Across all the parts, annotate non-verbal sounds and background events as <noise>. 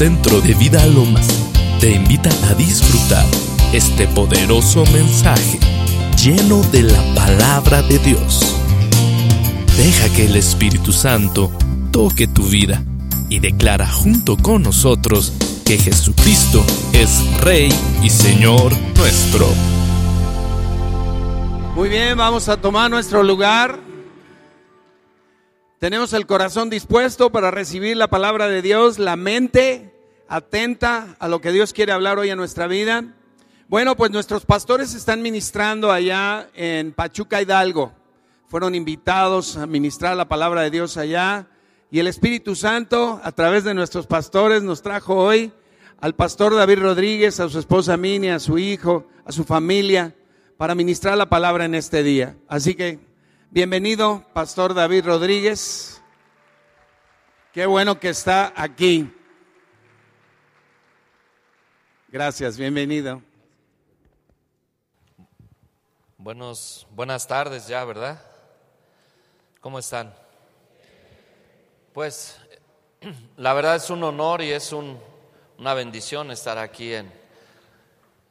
Centro de Vida Lomas te invita a disfrutar este poderoso mensaje lleno de la palabra de Dios. Deja que el Espíritu Santo toque tu vida y declara junto con nosotros que Jesucristo es Rey y Señor nuestro. Muy bien, vamos a tomar nuestro lugar. Tenemos el corazón dispuesto para recibir la palabra de Dios, la mente atenta a lo que Dios quiere hablar hoy en nuestra vida. Bueno, pues nuestros pastores están ministrando allá en Pachuca Hidalgo. Fueron invitados a ministrar la palabra de Dios allá. Y el Espíritu Santo, a través de nuestros pastores, nos trajo hoy al pastor David Rodríguez, a su esposa Mini, a su hijo, a su familia, para ministrar la palabra en este día. Así que Bienvenido, Pastor David Rodríguez. Qué bueno que está aquí. Gracias, bienvenido. Buenos, buenas tardes ya, ¿verdad? ¿Cómo están? Pues <clears throat> la verdad es un honor y es una bendición estar aquí en,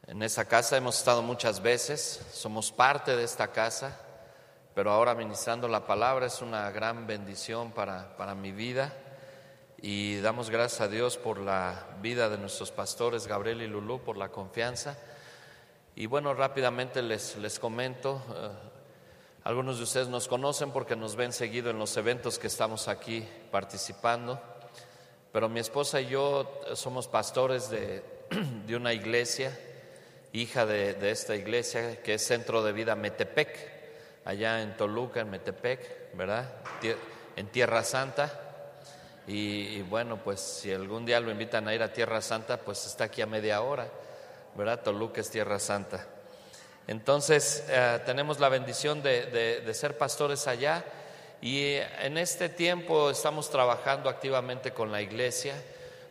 en esa casa. Hemos estado muchas veces, somos parte de esta casa pero ahora ministrando la palabra es una gran bendición para, para mi vida y damos gracias a Dios por la vida de nuestros pastores Gabriel y Lulú, por la confianza. Y bueno, rápidamente les, les comento, eh, algunos de ustedes nos conocen porque nos ven seguido en los eventos que estamos aquí participando, pero mi esposa y yo somos pastores de, <clears throat> de una iglesia, hija de, de esta iglesia que es Centro de Vida Metepec allá en Toluca, en Metepec, ¿verdad? En Tierra Santa. Y, bueno, pues si algún día lo invitan a ir a Tierra Santa, pues está aquí a media hora, ¿verdad? Toluca es Tierra Santa. Entonces, eh, tenemos la bendición de, de ser pastores allá y en este tiempo estamos trabajando activamente con la iglesia,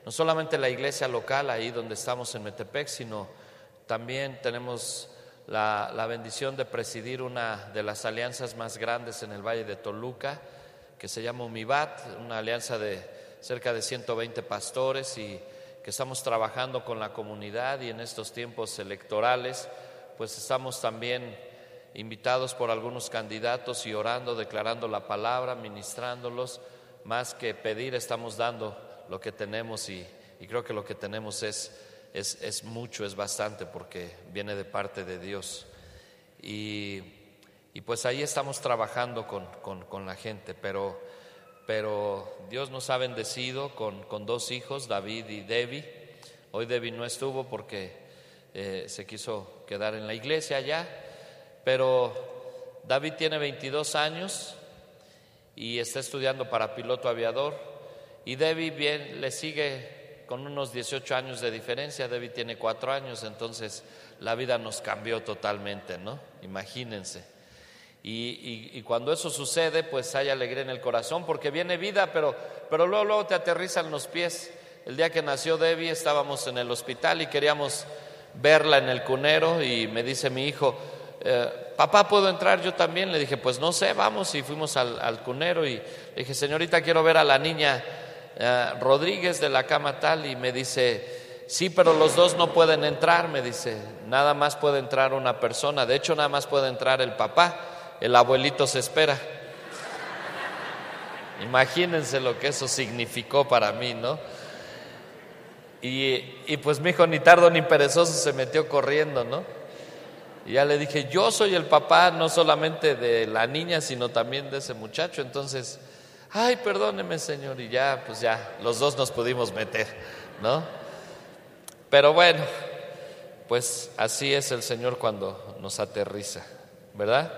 no solamente la iglesia local, ahí donde estamos en Metepec, sino también tenemos la, bendición de presidir una de las alianzas más grandes en el Valle de Toluca, que se llama UMIBAT, una alianza de cerca de 120 pastores y que estamos trabajando con la comunidad y en estos tiempos electorales, pues estamos también invitados por algunos candidatos y orando, declarando la palabra, ministrándolos, más que pedir, estamos dando lo que tenemos y creo que lo que tenemos es es, mucho, es bastante, porque viene de parte de Dios. Y, pues ahí estamos trabajando con, la gente, pero, pero, Dios nos ha bendecido con, dos hijos, David y Debbie. Hoy Debbie no estuvo porque eh, se quiso quedar en la iglesia allá, pero David tiene 22 años y está estudiando para piloto aviador y Debbie bien le sigue con unos 18 años de diferencia, David tiene 4 años, entonces la vida nos cambió totalmente, ¿no? Imagínense. Y, cuando eso sucede, pues hay alegría en el corazón, porque viene vida, pero, pero luego, luego te aterrizan los pies. El día que nació Debbie estábamos en el hospital y queríamos verla en el cunero y me dice mi hijo, eh, papá, ¿puedo entrar yo también? Le dije, pues no sé, vamos y fuimos al, al cunero y le dije, señorita, quiero ver a la niña eh, Rodríguez de la cama tal y me dice, sí, pero los dos no pueden entrar, me dice, nada más puede entrar una persona, de hecho nada más puede entrar el papá, el abuelito se espera. <laughs> Imagínense lo que eso significó para mí, ¿no? Y, y, pues mi hijo ni tardo ni perezoso se metió corriendo, ¿no? Y ya le dije, yo soy el papá no solamente de la niña, sino también de ese muchacho. Entonces, ay, perdóneme Señor, y ya, pues ya, los dos nos pudimos meter, ¿no? Pero bueno, pues así es el Señor cuando nos aterriza, ¿verdad?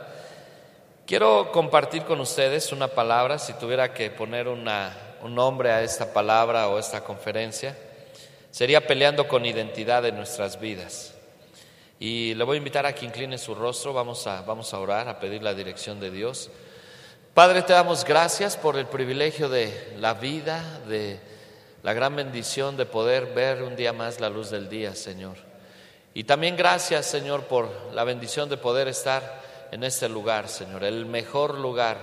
Quiero compartir con ustedes una palabra, si tuviera que poner una, un nombre a esta palabra o esta conferencia, sería peleando con identidad en nuestras vidas. Y le voy a invitar a que incline su rostro, vamos a, vamos a orar, a pedir la dirección de Dios. Padre, te damos gracias por el privilegio de la vida, de la gran bendición de poder ver un día más la luz del día, Señor. Y también gracias, Señor, por la bendición de poder estar en este lugar, Señor, el mejor lugar.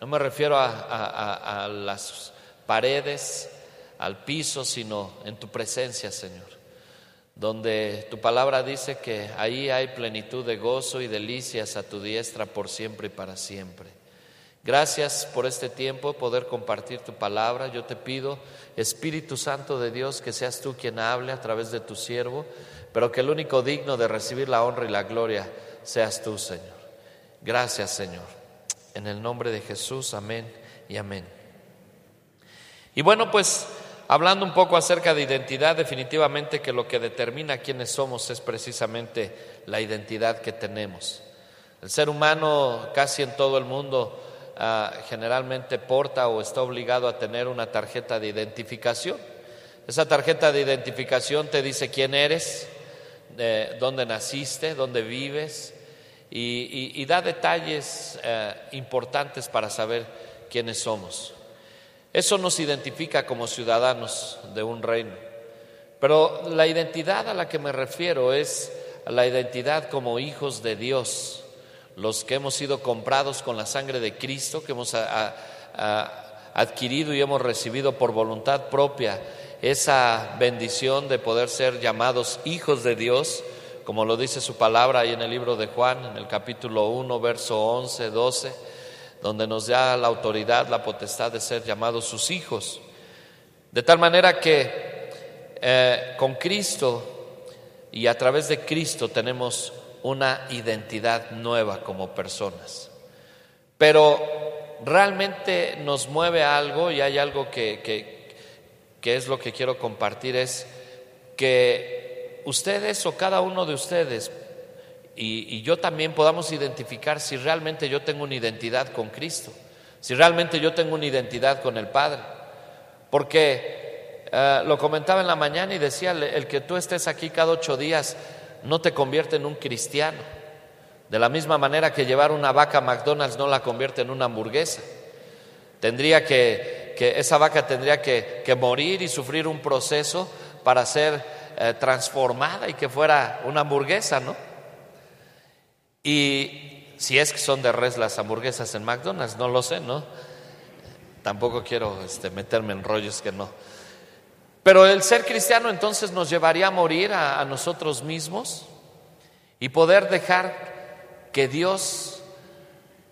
No me refiero a, las paredes, al piso, sino en tu presencia, Señor. Donde tu palabra dice que ahí hay plenitud de gozo y delicias a tu diestra por siempre y para siempre. Gracias por este tiempo, poder compartir tu palabra. Yo te pido, Espíritu Santo de Dios, que seas tú quien hable a través de tu siervo, pero que el único digno de recibir la honra y la gloria seas tú, Señor. Gracias, Señor. En el nombre de Jesús, amén y amén. Y bueno, pues hablando un poco acerca de identidad, definitivamente que lo que determina quiénes somos es precisamente la identidad que tenemos. El ser humano casi en todo el mundo Ah, generalmente porta o está obligado a tener una tarjeta de identificación. Esa tarjeta de identificación te dice quién eres, dónde naciste, dónde vives y, da detalles eh, importantes para saber quiénes somos. Eso nos identifica como ciudadanos de un reino. Pero la identidad a la que me refiero es la identidad como hijos de Dios los que hemos sido comprados con la sangre de Cristo, que hemos adquirido y hemos recibido por voluntad propia esa bendición de poder ser llamados hijos de Dios, como lo dice su palabra ahí en el libro de Juan, en el capítulo 1, verso 11, 12, donde nos da la autoridad, la potestad de ser llamados sus hijos. De tal manera que eh, con Cristo y a través de Cristo tenemos una identidad nueva como personas. Pero realmente nos mueve algo y hay algo que, que, es lo que quiero compartir, es que ustedes o cada uno de ustedes y, yo también podamos identificar si realmente yo tengo una identidad con Cristo, si realmente yo tengo una identidad con el Padre. Porque eh, lo comentaba en la mañana y decía, el que tú estés aquí cada ocho días no te convierte en un cristiano. De la misma manera que llevar una vaca a McDonald's no la convierte en una hamburguesa. Tendría que, que esa vaca tendría que, morir y sufrir un proceso para ser eh, transformada y que fuera una hamburguesa, ¿no? Y si es que son de res las hamburguesas en McDonald's, no lo sé, ¿no? Tampoco quiero este, meterme en rollos que no. Pero el ser cristiano entonces nos llevaría a morir a, nosotros mismos y poder dejar que Dios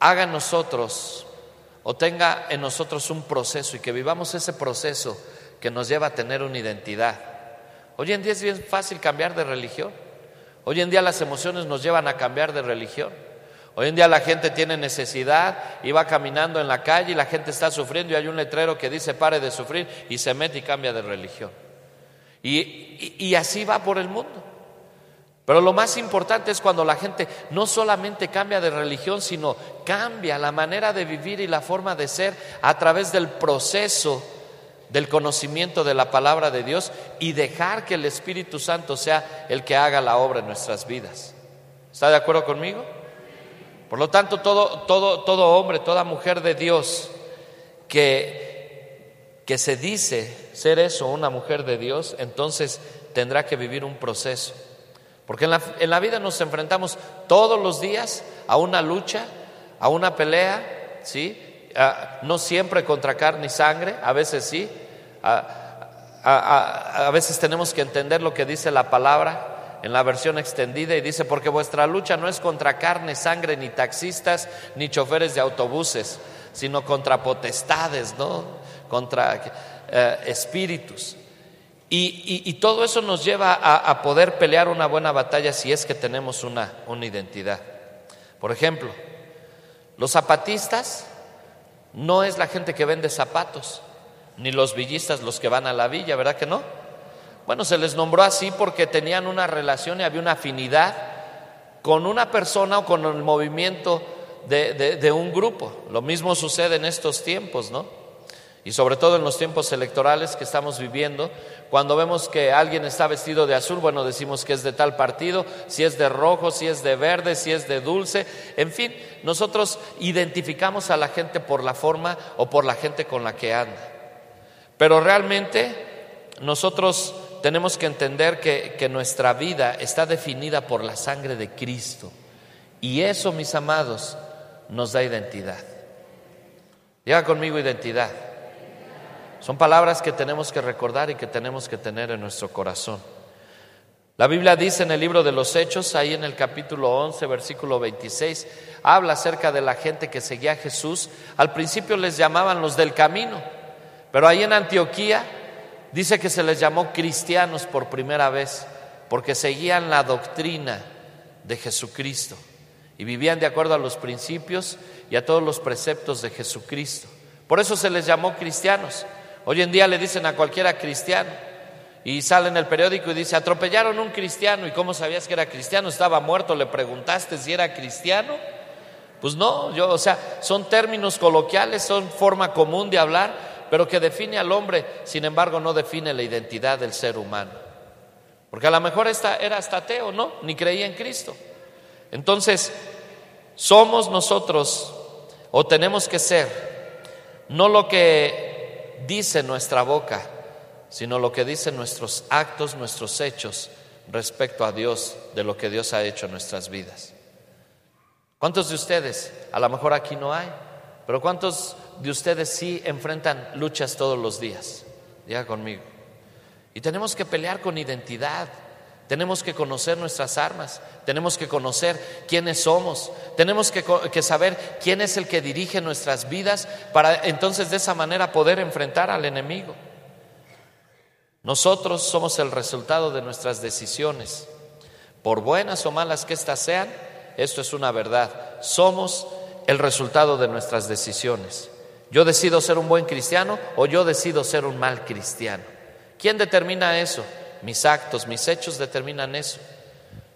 haga en nosotros o tenga en nosotros un proceso y que vivamos ese proceso que nos lleva a tener una identidad. Hoy en día es bien fácil cambiar de religión. Hoy en día las emociones nos llevan a cambiar de religión. Hoy en día la gente tiene necesidad y va caminando en la calle y la gente está sufriendo y hay un letrero que dice pare de sufrir y se mete y cambia de religión. Y, y, así va por el mundo. Pero lo más importante es cuando la gente no solamente cambia de religión, sino cambia la manera de vivir y la forma de ser a través del proceso del conocimiento de la palabra de Dios y dejar que el Espíritu Santo sea el que haga la obra en nuestras vidas. ¿Está de acuerdo conmigo? Por lo tanto, todo, todo, todo hombre, toda mujer de Dios que, que se dice ser eso, una mujer de Dios, entonces tendrá que vivir un proceso. Porque en la, en la vida nos enfrentamos todos los días a una lucha, a una pelea, ¿sí? no siempre contra carne y sangre, a veces sí. a, veces tenemos que entender lo que dice la palabra en la versión extendida y dice, porque vuestra lucha no es contra carne, sangre, ni taxistas, ni choferes de autobuses, sino contra potestades, ¿no? Contra eh, espíritus. Y, todo eso nos lleva a, poder pelear una buena batalla si es que tenemos una, una identidad. Por ejemplo, los zapatistas no es la gente que vende zapatos, ni los villistas los que van a la villa, ¿verdad que no? Bueno, se les nombró así porque tenían una relación y había una afinidad con una persona o con el movimiento de, un grupo. Lo mismo sucede en estos tiempos, ¿no? Y sobre todo en los tiempos electorales que estamos viviendo, cuando vemos que alguien está vestido de azul, bueno, decimos que es de tal partido, si es de rojo, si es de verde, si es de dulce, en fin, nosotros identificamos a la gente por la forma o por la gente con la que anda. Pero realmente nosotros tenemos que entender que, nuestra vida está definida por la sangre de Cristo. Y eso, mis amados, nos da identidad. Llega conmigo identidad. Son palabras que tenemos que recordar y que tenemos que tener en nuestro corazón. La Biblia dice en el libro de los Hechos, ahí en el capítulo 11, versículo 26, habla acerca de la gente que seguía a Jesús. Al principio les llamaban los del camino, pero ahí en Antioquía dice que se les llamó cristianos por primera vez, porque seguían la doctrina de Jesucristo y vivían de acuerdo a los principios y a todos los preceptos de Jesucristo. Por eso se les llamó cristianos. Hoy en día le dicen a cualquiera cristiano y sale en el periódico y dice, atropellaron un cristiano y cómo sabías que era cristiano, estaba muerto, le preguntaste si era cristiano. Pues no, yo, o sea, son términos coloquiales, son forma común de hablar, pero que define al hombre, sin embargo no define la identidad del ser humano. Porque a lo mejor esta era hasta ateo, ¿no? Ni creía en Cristo. Entonces, somos nosotros o tenemos que ser no lo que dice nuestra boca, sino lo que dicen nuestros actos, nuestros hechos respecto a Dios, de lo que Dios ha hecho en nuestras vidas. ¿Cuántos de ustedes, a lo mejor aquí no hay, pero cuántos de ustedes sí enfrentan luchas todos los días? Diga conmigo. Y tenemos que pelear con identidad, tenemos que conocer nuestras armas, tenemos que conocer quiénes somos, tenemos que, saber quién es el que dirige nuestras vidas para entonces de esa manera poder enfrentar al enemigo. Nosotros somos el resultado de nuestras decisiones, por buenas o malas que éstas sean, esto es una verdad, somos el resultado de nuestras decisiones. Yo decido ser un buen cristiano o yo decido ser un mal cristiano. ¿Quién determina eso? mis actos, mis hechos determinan eso.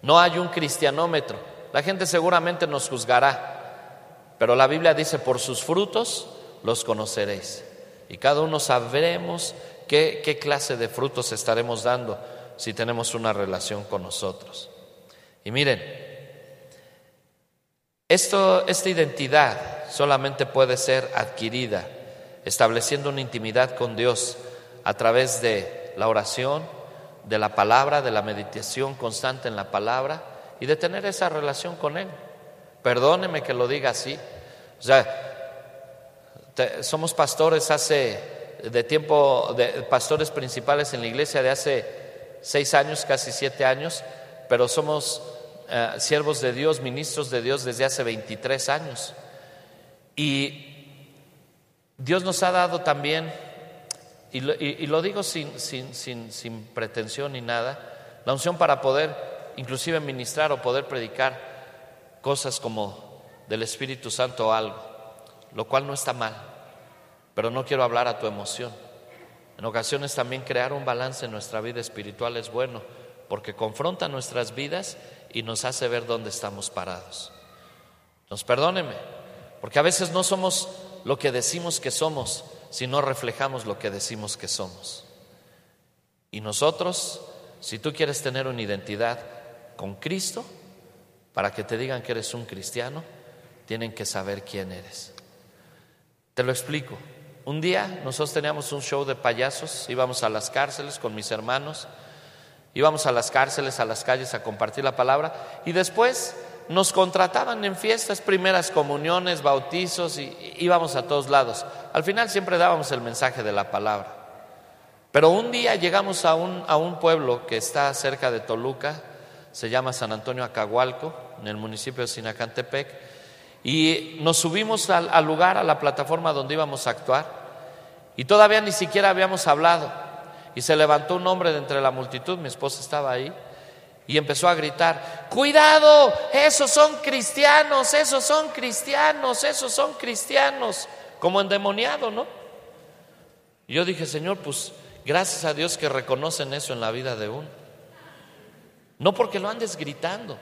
No hay un cristianómetro. La gente seguramente nos juzgará, pero la Biblia dice, por sus frutos los conoceréis. Y cada uno sabremos qué, qué clase de frutos estaremos dando si tenemos una relación con nosotros. Y miren, esto, esta identidad solamente puede ser adquirida estableciendo una intimidad con Dios a través de la oración, de la palabra, de la meditación constante en la palabra y de tener esa relación con Él. Perdóneme que lo diga así. O sea, somos pastores hace de tiempo, de pastores principales en la iglesia de hace seis años, casi siete años, pero somos eh, siervos de Dios, ministros de Dios desde hace 23 años. Y Dios nos ha dado también y lo, digo sin, sin, sin, sin pretensión ni nada, la unción para poder inclusive ministrar o poder predicar cosas como del Espíritu Santo o algo, lo cual no está mal, pero no quiero hablar a tu emoción. En ocasiones también crear un balance en nuestra vida espiritual es bueno, porque confronta nuestras vidas y nos hace ver dónde estamos parados. Nos perdóneme, porque a veces no somos lo que decimos que somos, si no reflejamos lo que decimos que somos. Y nosotros, si tú quieres tener una identidad con Cristo, para que te digan que eres un cristiano, tienen que saber quién eres. Te lo explico. Un día nosotros teníamos un show de payasos, íbamos a las cárceles con mis hermanos, íbamos a las cárceles, a las calles a compartir la palabra y después nos contrataban en fiestas, primeras comuniones, bautizos y íbamos a todos lados. Al final siempre dábamos el mensaje de la palabra. Pero un día llegamos a un, pueblo que está cerca de Toluca, se llama San Antonio Acahualco, en el municipio de Sinacantepec, y nos subimos al lugar, a la plataforma donde íbamos a actuar, y todavía ni siquiera habíamos hablado. Y se levantó un hombre de entre la multitud, mi esposa estaba ahí, y empezó a gritar, cuidado, esos son cristianos, esos son cristianos, esos son cristianos, como endemoniado, ¿no? Y yo dije, Señor, pues gracias a Dios que reconocen eso en la vida de uno. No porque lo andes gritando,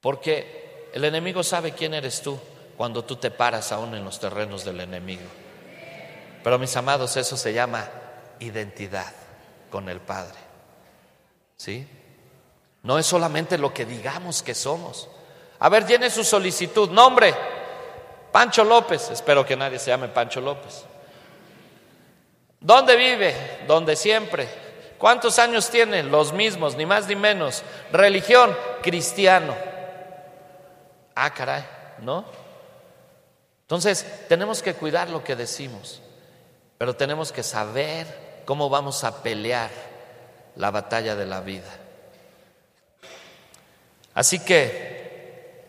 porque el enemigo sabe quién eres tú cuando tú te paras aún en los terrenos del enemigo. Pero mis amados, eso se llama identidad con el Padre. ¿Sí? No es solamente lo que digamos que somos. A ver, llene su solicitud. Nombre, Pancho López. Espero que nadie se llame Pancho López. ¿Dónde vive? Donde siempre. ¿Cuántos años tiene? Los mismos, ni más ni menos. Religión, cristiano. Ah, caray, ¿no? Entonces, tenemos que cuidar lo que decimos. Pero tenemos que saber cómo vamos a pelear la batalla de la vida. Así que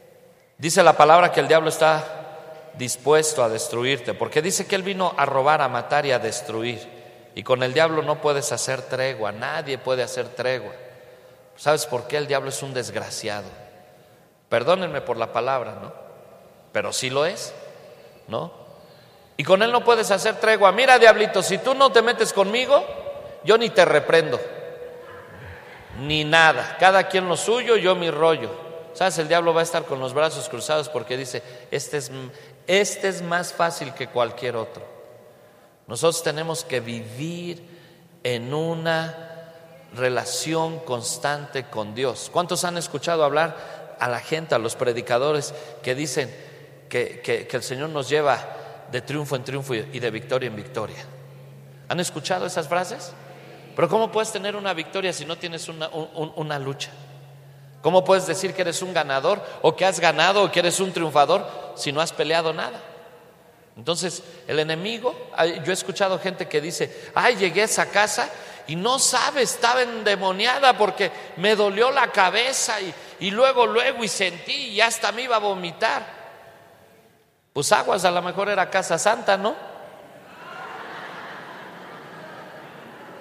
dice la palabra que el diablo está dispuesto a destruirte, porque dice que él vino a robar, a matar y a destruir. Y con el diablo no puedes hacer tregua, nadie puede hacer tregua. ¿Sabes por qué el diablo es un desgraciado? Perdónenme por la palabra, ¿no? Pero sí lo es, ¿no? Y con él no puedes hacer tregua. Mira, diablito, si tú no te metes conmigo, yo ni te reprendo, ni nada. Cada quien lo suyo, yo mi rollo. ¿Sabes? El diablo va a estar con los brazos cruzados porque dice, este es, este es más fácil que cualquier otro. Nosotros tenemos que vivir en una relación constante con Dios. ¿Cuántos han escuchado hablar a la gente, a los predicadores que dicen que, que, el Señor nos lleva de triunfo en triunfo y de victoria en victoria? ¿Han escuchado esas frases? Pero ¿cómo puedes tener una victoria si no tienes una, una lucha? ¿Cómo puedes decir que eres un ganador o que has ganado o que eres un triunfador si no has peleado nada? Entonces, el enemigo, yo he escuchado gente que dice, ay, llegué a esa casa y no sabe, estaba endemoniada porque me dolió la cabeza y, y luego, luego y sentí y hasta me iba a vomitar. Pues aguas, a lo mejor era casa santa, ¿no?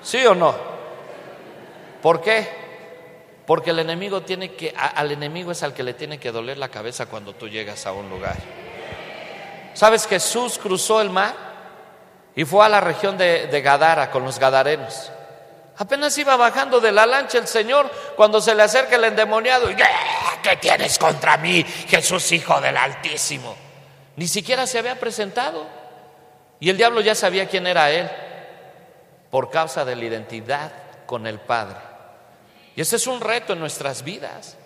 ¿Sí o no? ¿Por qué? Porque el enemigo tiene que, al enemigo es al que le tiene que doler la cabeza cuando tú llegas a un lugar. ¿Sabes? Jesús cruzó el mar y fue a la región de, Gadara con los gadarenos. Apenas iba bajando de la lancha el Señor cuando se le acerca el endemoniado. Y, ¿Qué tienes contra mí, Jesús, hijo del Altísimo? Ni siquiera se había presentado. Y el diablo ya sabía quién era él por causa de la identidad con el Padre. Y ese es un reto en nuestras vidas.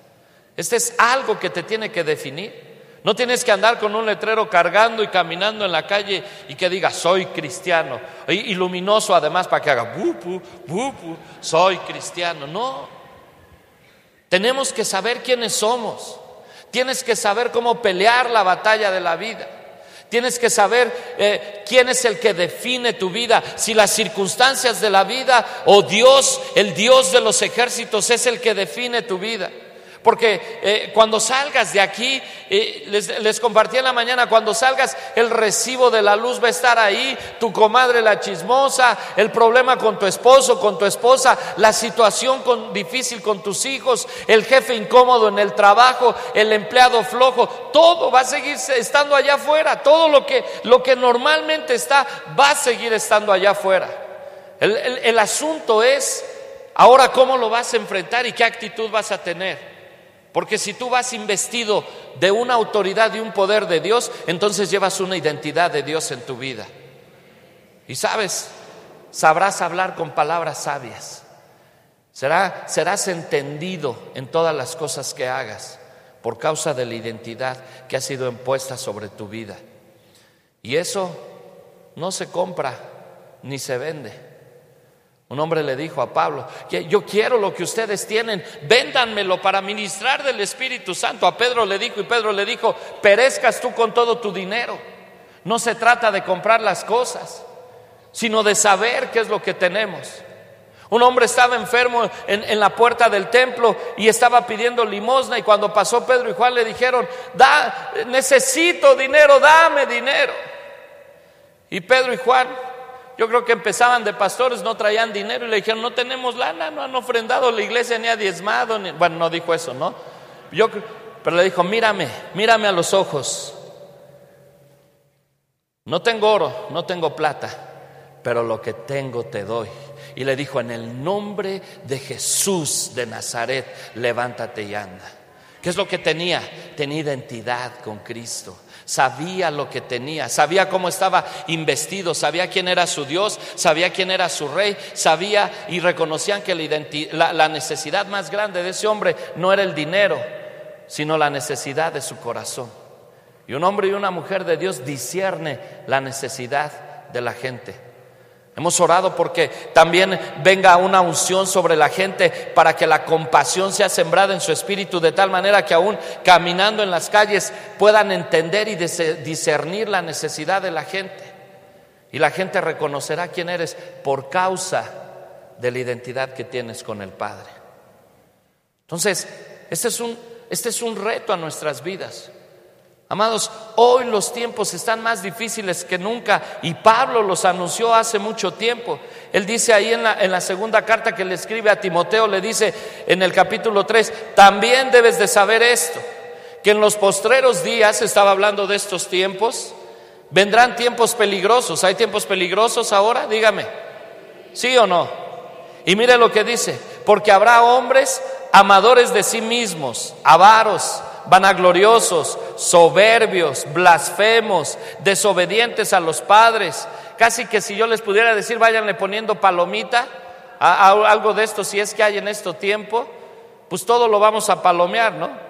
Este es algo que te tiene que definir. No tienes que andar con un letrero cargando y caminando en la calle y que diga soy cristiano. Y, luminoso además para que haga bupu, bupu, soy cristiano. No. Tenemos que saber quiénes somos. Tienes que saber cómo pelear la batalla de la vida. Tienes que saber eh, quién es el que define tu vida, si las circunstancias de la vida o Dios, el Dios de los ejércitos, es el que define tu vida. Porque eh, cuando salgas de aquí, eh, les, compartí en la mañana, cuando salgas el recibo de la luz va a estar ahí, tu comadre la chismosa, el problema con tu esposo, con tu esposa, la situación con, difícil con tus hijos, el jefe incómodo en el trabajo, el empleado flojo, todo va a seguir estando allá afuera, todo lo que, lo que normalmente está va a seguir estando allá afuera. el asunto es ahora cómo lo vas a enfrentar y qué actitud vas a tener. Porque si tú vas investido de una autoridad y un poder de Dios, entonces llevas una identidad de Dios en tu vida. Y sabes, sabrás hablar con palabras sabias. Será, serás entendido en todas las cosas que hagas por causa de la identidad que ha sido impuesta sobre tu vida. Y eso no se compra ni se vende. Un hombre le dijo a Pablo, yo quiero lo que ustedes tienen, véndanmelo para ministrar del Espíritu Santo. A Pedro le dijo y Pedro le dijo, perezcas tú con todo tu dinero. No se trata de comprar las cosas, sino de saber qué es lo que tenemos. Un hombre estaba enfermo en, en, la puerta del templo y estaba pidiendo limosna y cuando pasó Pedro y Juan le dijeron, da, necesito dinero, dame dinero. Y Pedro y Juan yo creo que empezaban de pastores, no traían dinero y le dijeron, no tenemos lana, no han ofrendado la iglesia ni ha diezmado. Bueno, no dijo eso, ¿no? Yo, pero le dijo, mírame, mírame a los ojos. No tengo oro, no tengo plata, pero lo que tengo te doy. Y le dijo, en el nombre de Jesús de Nazaret, levántate y anda. ¿Qué es lo que tenía? Tenía identidad con Cristo sabía lo que tenía, sabía cómo estaba investido, sabía quién era su Dios, sabía quién era su rey, sabía y reconocían que la, necesidad más grande de ese hombre no era el dinero, sino la necesidad de su corazón. Y un hombre y una mujer de Dios discierne la necesidad de la gente. Hemos orado porque también venga una unción sobre la gente para que la compasión sea sembrada en su espíritu de tal manera que aún caminando en las calles puedan entender y discernir la necesidad de la gente. Y la gente reconocerá quién eres por causa de la identidad que tienes con el Padre. Entonces, este es un, este es un reto a nuestras vidas. Amados, hoy los tiempos están más difíciles que nunca y Pablo los anunció hace mucho tiempo. Él dice ahí en la, en la, segunda carta que le escribe a Timoteo, le dice en el capítulo 3, también debes de saber esto, que en los postreros días, estaba hablando de estos tiempos, vendrán tiempos peligrosos. ¿Hay tiempos peligrosos ahora? Dígame, ¿sí o no? Y mire lo que dice, porque habrá hombres amadores de sí mismos, avaros, vanagloriosos, soberbios, blasfemos, desobedientes a los padres. Casi que si yo les pudiera decir, váyanle poniendo palomita a, a algo de esto, si es que hay en este tiempo, pues todo lo vamos a palomear, ¿no?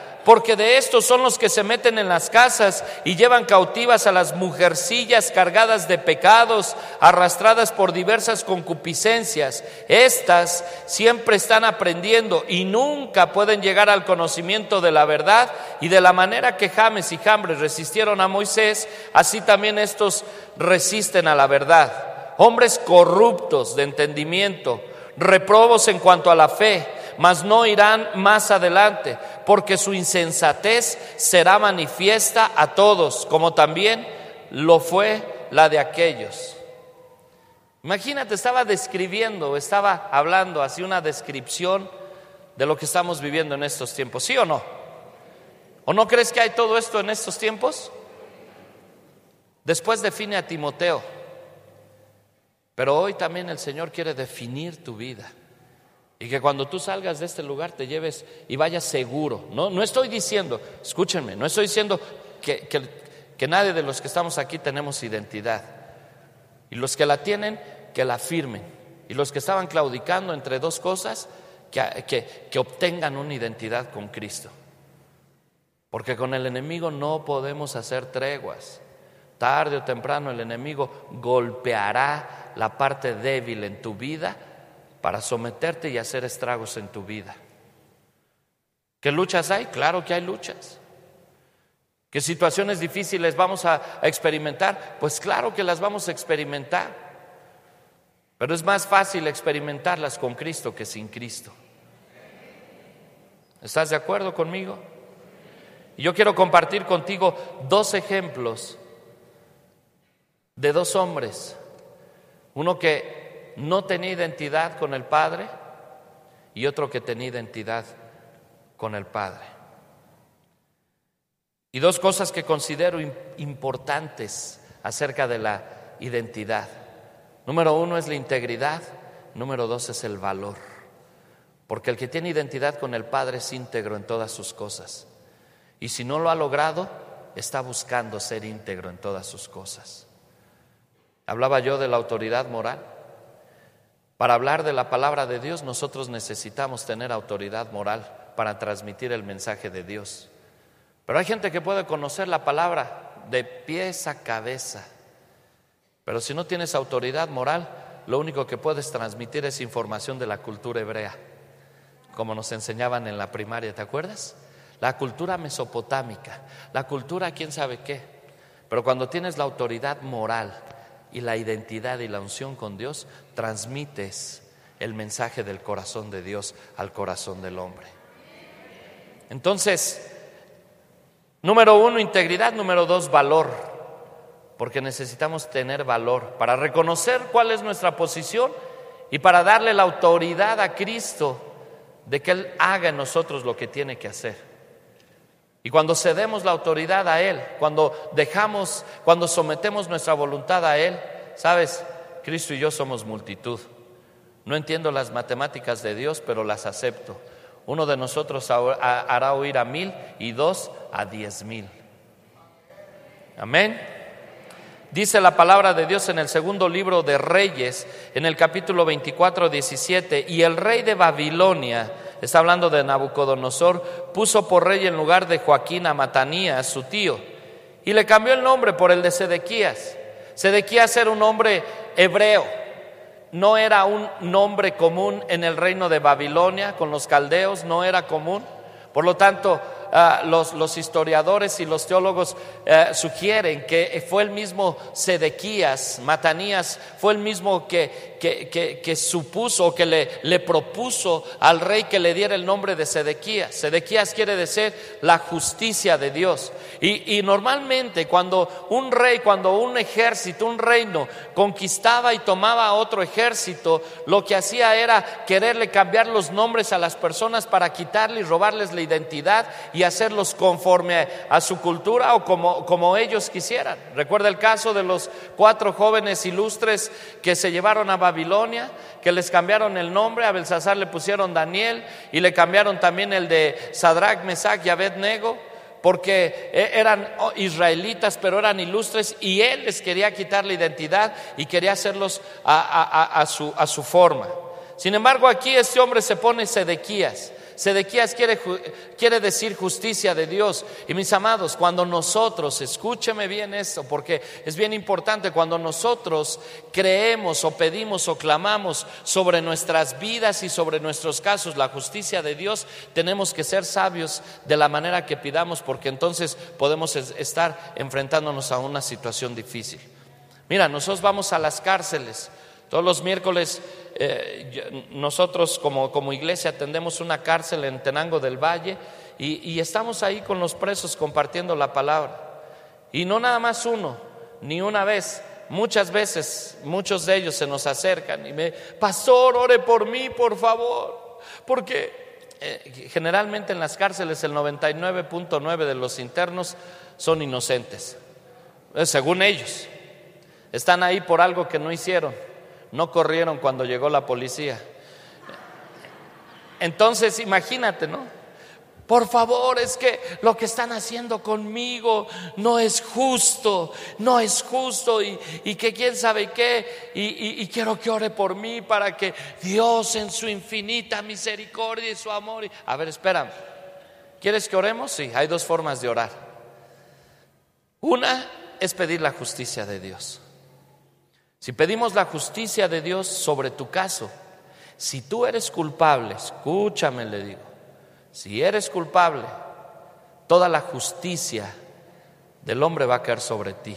porque de estos son los que se meten en las casas y llevan cautivas a las mujercillas cargadas de pecados, arrastradas por diversas concupiscencias. Estas siempre están aprendiendo y nunca pueden llegar al conocimiento de la verdad y de la manera que James y Jambres resistieron a Moisés, así también estos resisten a la verdad. Hombres corruptos de entendimiento, reprobos en cuanto a la fe, mas no irán más adelante porque su insensatez será manifiesta a todos, como también lo fue la de aquellos. Imagínate, estaba describiendo, estaba hablando así una descripción de lo que estamos viviendo en estos tiempos, ¿sí o no? ¿O no crees que hay todo esto en estos tiempos? Después define a Timoteo, pero hoy también el Señor quiere definir tu vida. Y que cuando tú salgas de este lugar te lleves y vayas seguro. No, no estoy diciendo, escúchenme, no estoy diciendo que, que, nadie de los que estamos aquí tenemos identidad. Y los que la tienen, que la firmen. Y los que estaban claudicando entre dos cosas, que, que, que obtengan una identidad con Cristo. Porque con el enemigo no podemos hacer treguas. Tarde o temprano el enemigo golpeará la parte débil en tu vida para someterte y hacer estragos en tu vida. ¿Qué luchas hay? Claro que hay luchas. ¿Qué situaciones difíciles vamos a, experimentar? Pues claro que las vamos a experimentar. Pero es más fácil experimentarlas con Cristo que sin Cristo. ¿Estás de acuerdo conmigo? Y yo quiero compartir contigo dos ejemplos de dos hombres. Uno que no tenía identidad con el Padre y otro que tenía identidad con el Padre. Y dos cosas que considero importantes acerca de la identidad. Número uno es la integridad, número dos es el valor. Porque el que tiene identidad con el Padre es íntegro en todas sus cosas. Y si no lo ha logrado, está buscando ser íntegro en todas sus cosas. Hablaba yo de la autoridad moral. Para hablar de la palabra de Dios nosotros necesitamos tener autoridad moral para transmitir el mensaje de Dios. Pero hay gente que puede conocer la palabra de pies a cabeza. Pero si no tienes autoridad moral, lo único que puedes transmitir es información de la cultura hebrea, como nos enseñaban en la primaria, ¿te acuerdas? La cultura mesopotámica, la cultura quién sabe qué. Pero cuando tienes la autoridad moral, y la identidad y la unción con Dios, transmites el mensaje del corazón de Dios al corazón del hombre. Entonces, número uno, integridad, número dos, valor, porque necesitamos tener valor para reconocer cuál es nuestra posición y para darle la autoridad a Cristo de que Él haga en nosotros lo que tiene que hacer. Y cuando cedemos la autoridad a Él, cuando dejamos, cuando sometemos nuestra voluntad a Él, sabes, Cristo y yo somos multitud. No entiendo las matemáticas de Dios, pero las acepto. Uno de nosotros hará oír a mil y dos a diez mil. Amén. Dice la palabra de Dios en el segundo libro de Reyes, en el capítulo 24, 17, y el rey de Babilonia está hablando de Nabucodonosor, puso por rey en lugar de Joaquín a Matanías, su tío, y le cambió el nombre por el de Sedequías. Sedequías era un hombre hebreo, no era un nombre común en el reino de Babilonia, con los caldeos, no era común. Por lo tanto, Ah, los, historiadores y los teólogos eh, sugieren que fue el mismo Sedequías, Matanías, fue el mismo que, que, supuso, que le, propuso al rey que le diera el nombre de Sedequías. Sedequías quiere decir la justicia de Dios. Y, normalmente cuando un rey, cuando un ejército, un reino conquistaba y tomaba otro ejército, lo que hacía era quererle cambiar los nombres a las personas para quitarle y robarles la identidad hacerlos conforme a su cultura o como, como ellos quisieran. Recuerda el caso de los cuatro jóvenes ilustres que se llevaron a Babilonia, que les cambiaron el nombre, a Belsasar le pusieron Daniel y le cambiaron también el de Sadrach, Mesach y Abednego porque e, eran oh, israelitas, pero eran ilustres, y él les quería quitar la identidad y quería hacerlos a, su, a su, forma. Sin embargo, aquí este hombre se pone Sedequías. Sedequías quiere, quiere decir justicia de Dios. Y mis amados, cuando nosotros, escúcheme bien esto, porque es bien importante, cuando nosotros creemos o pedimos o clamamos sobre nuestras vidas y sobre nuestros casos la justicia de Dios, tenemos que ser sabios de la manera que pidamos, porque entonces podemos estar enfrentándonos a una situación difícil. Mira, nosotros vamos a las cárceles. Todos los miércoles eh, nosotros como, iglesia atendemos una cárcel en Tenango del Valle y, estamos ahí con los presos compartiendo la palabra. Y no nada más uno, ni una vez, muchas veces muchos de ellos se nos acercan y me, pastor, ore por mí, por favor, porque eh, generalmente en las cárceles el 99.9 de los internos son inocentes, eh, según ellos. Están ahí por algo que no hicieron no corrieron cuando llegó la policía. Entonces, imagínate, ¿no? Por favor, es que lo que están haciendo conmigo no es justo, no es justo y, que quién sabe qué, y, y, quiero que ore por mí para que Dios en su infinita misericordia y su amor... A ver, espera, ¿quieres que oremos? Sí, hay dos formas de orar. Una es pedir la justicia de Dios. Si pedimos la justicia de Dios sobre tu caso, si tú eres culpable, escúchame, le digo, si eres culpable, toda la justicia del hombre va a caer sobre ti.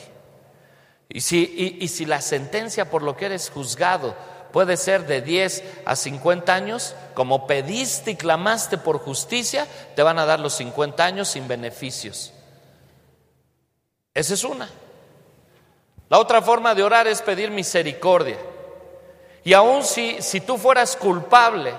Y si, y, si la sentencia por lo que eres juzgado puede ser de 10 a 50 años, como pediste y clamaste por justicia, te van a dar los 50 años sin beneficios. Esa es una. La otra forma de orar es pedir misericordia. Y aun si, si tú fueras culpable,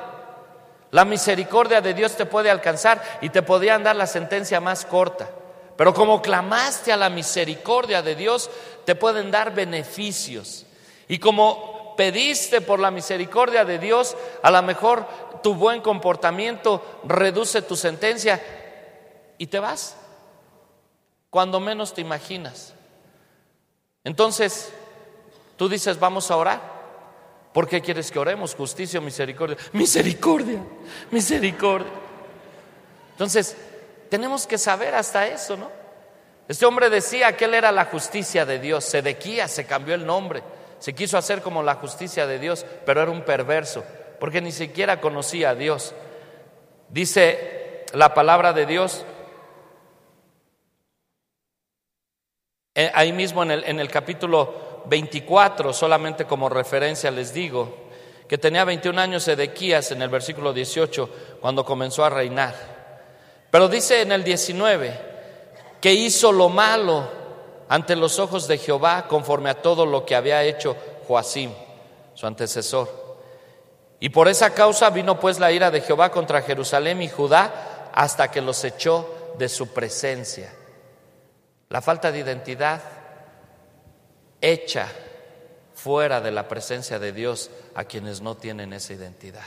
la misericordia de Dios te puede alcanzar y te podrían dar la sentencia más corta. Pero como clamaste a la misericordia de Dios, te pueden dar beneficios. Y como pediste por la misericordia de Dios, a lo mejor tu buen comportamiento reduce tu sentencia y te vas. Cuando menos te imaginas. Entonces, tú dices, vamos a orar. ¿Por qué quieres que oremos? Justicia o misericordia. Misericordia, misericordia. Entonces, tenemos que saber hasta eso, ¿no? Este hombre decía que él era la justicia de Dios. Sedequía se cambió el nombre. Se quiso hacer como la justicia de Dios, pero era un perverso, porque ni siquiera conocía a Dios. Dice la palabra de Dios ahí mismo en el, en el capítulo 24, solamente como referencia les digo, que tenía 21 años Edequías en el versículo 18 cuando comenzó a reinar. Pero dice en el 19 que hizo lo malo ante los ojos de Jehová conforme a todo lo que había hecho Joacim, su antecesor. Y por esa causa vino pues la ira de Jehová contra Jerusalén y Judá hasta que los echó de su presencia. La falta de identidad echa fuera de la presencia de Dios a quienes no tienen esa identidad.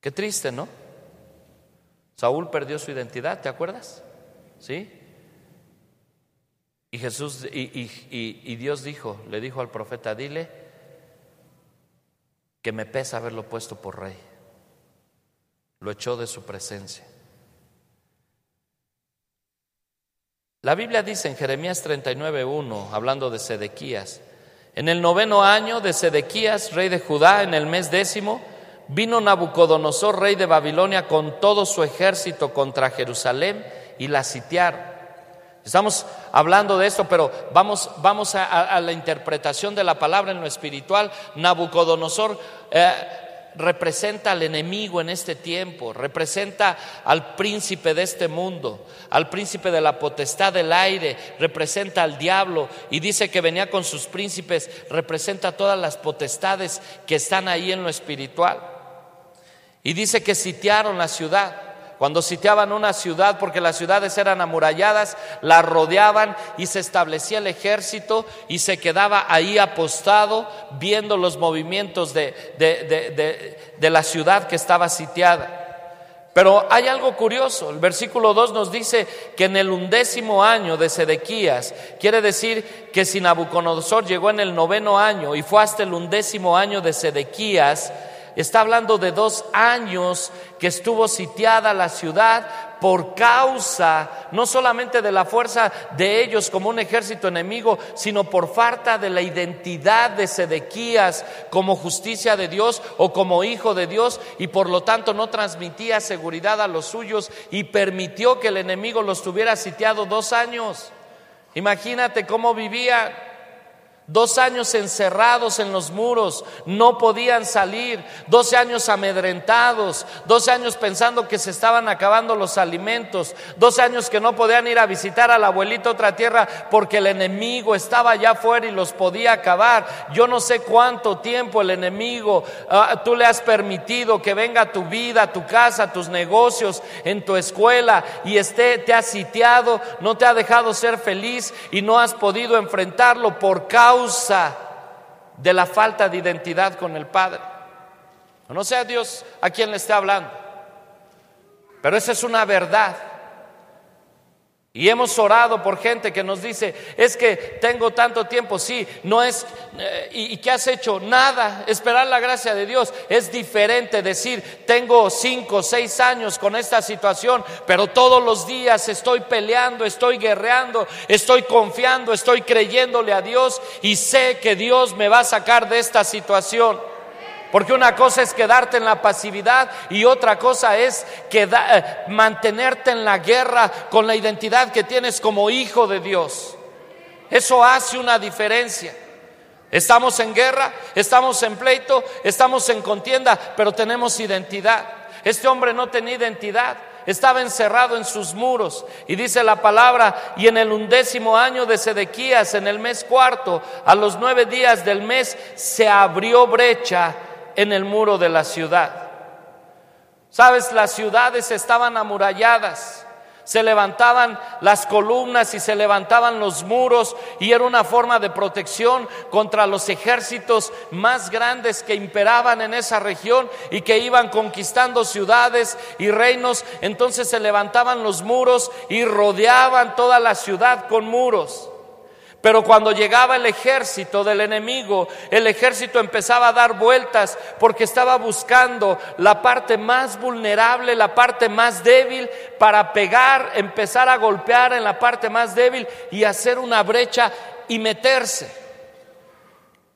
Qué triste, ¿no? Saúl perdió su identidad, ¿te acuerdas? ¿Sí? Y Jesús y, y, Dios dijo, le dijo al profeta, dile que me pesa haberlo puesto por rey. lo echó de su presencia. La Biblia dice en Jeremías 39.1, hablando de Sedequías, en el noveno año de Sedequías, rey de Judá, en el mes décimo, vino Nabucodonosor, rey de Babilonia, con todo su ejército contra Jerusalén y la sitiaron. Estamos hablando de esto, pero vamos, vamos a, la interpretación de la palabra en lo espiritual. Nabucodonosor eh, representa al enemigo en este tiempo, representa al príncipe de este mundo, al príncipe de la potestad del aire, representa al diablo y dice que venía con sus príncipes, representa todas las potestades que están ahí en lo espiritual. Y dice que sitiaron la ciudad. Cuando sitiaban una ciudad, porque las ciudades eran amuralladas, la rodeaban y se establecía el ejército y se quedaba ahí apostado viendo los movimientos de, de, la ciudad que estaba sitiada. Pero hay algo curioso, el versículo 2 nos dice que en el undécimo año de Sedequías, quiere decir que si Nabucodonosor llegó en el noveno año y fue hasta el undécimo año de Sedequías, Está hablando de dos años que estuvo sitiada la ciudad por causa no solamente de la fuerza de ellos como un ejército enemigo, sino por falta de la identidad de Sedequías como justicia de Dios o como hijo de Dios y por lo tanto no transmitía seguridad a los suyos y permitió que el enemigo los tuviera sitiado dos años. Imagínate cómo vivían. Dos años encerrados en los muros, no podían salir, doce años amedrentados, doce años pensando que se estaban acabando los alimentos, doce años que no podían ir a visitar al abuelito otra tierra porque el enemigo estaba allá afuera y los podía acabar. Yo no sé cuánto tiempo el enemigo ah, tú le has permitido que venga a tu vida, a tu casa, a tus negocios, en tu escuela y esté, te ha sitiado, no te ha dejado ser feliz y no has podido enfrentarlo por causa de la falta de identidad con el Padre. No sea Dios a quien le esté hablando, pero esa es una verdad. Y hemos orado por gente que nos dice, es que tengo tanto tiempo, sí, no es, eh, ¿y, qué has hecho? Nada, esperar la gracia de Dios es diferente decir, tengo cinco, seis años con esta situación, pero todos los días estoy peleando, estoy guerreando, estoy confiando, estoy creyéndole a Dios y sé que Dios me va a sacar de esta situación. Porque una cosa es quedarte en la pasividad y otra cosa es eh, mantenerte en la guerra con la identidad que tienes como hijo de Dios. Eso hace una diferencia. Estamos en guerra, estamos en pleito, estamos en contienda, pero tenemos identidad. Este hombre no tenía identidad, estaba encerrado en sus muros. Y dice la palabra, y en el undécimo año de Sedequías, en el mes cuarto, a los nueve días del mes, se abrió brecha en el muro de la ciudad. Sabes, las ciudades estaban amuralladas, se levantaban las columnas y se levantaban los muros y era una forma de protección contra los ejércitos más grandes que imperaban en esa región y que iban conquistando ciudades y reinos. Entonces se levantaban los muros y rodeaban toda la ciudad con muros. Pero cuando llegaba el ejército del enemigo, el ejército empezaba a dar vueltas porque estaba buscando la parte más vulnerable, la parte más débil, para pegar, empezar a golpear en la parte más débil y hacer una brecha y meterse.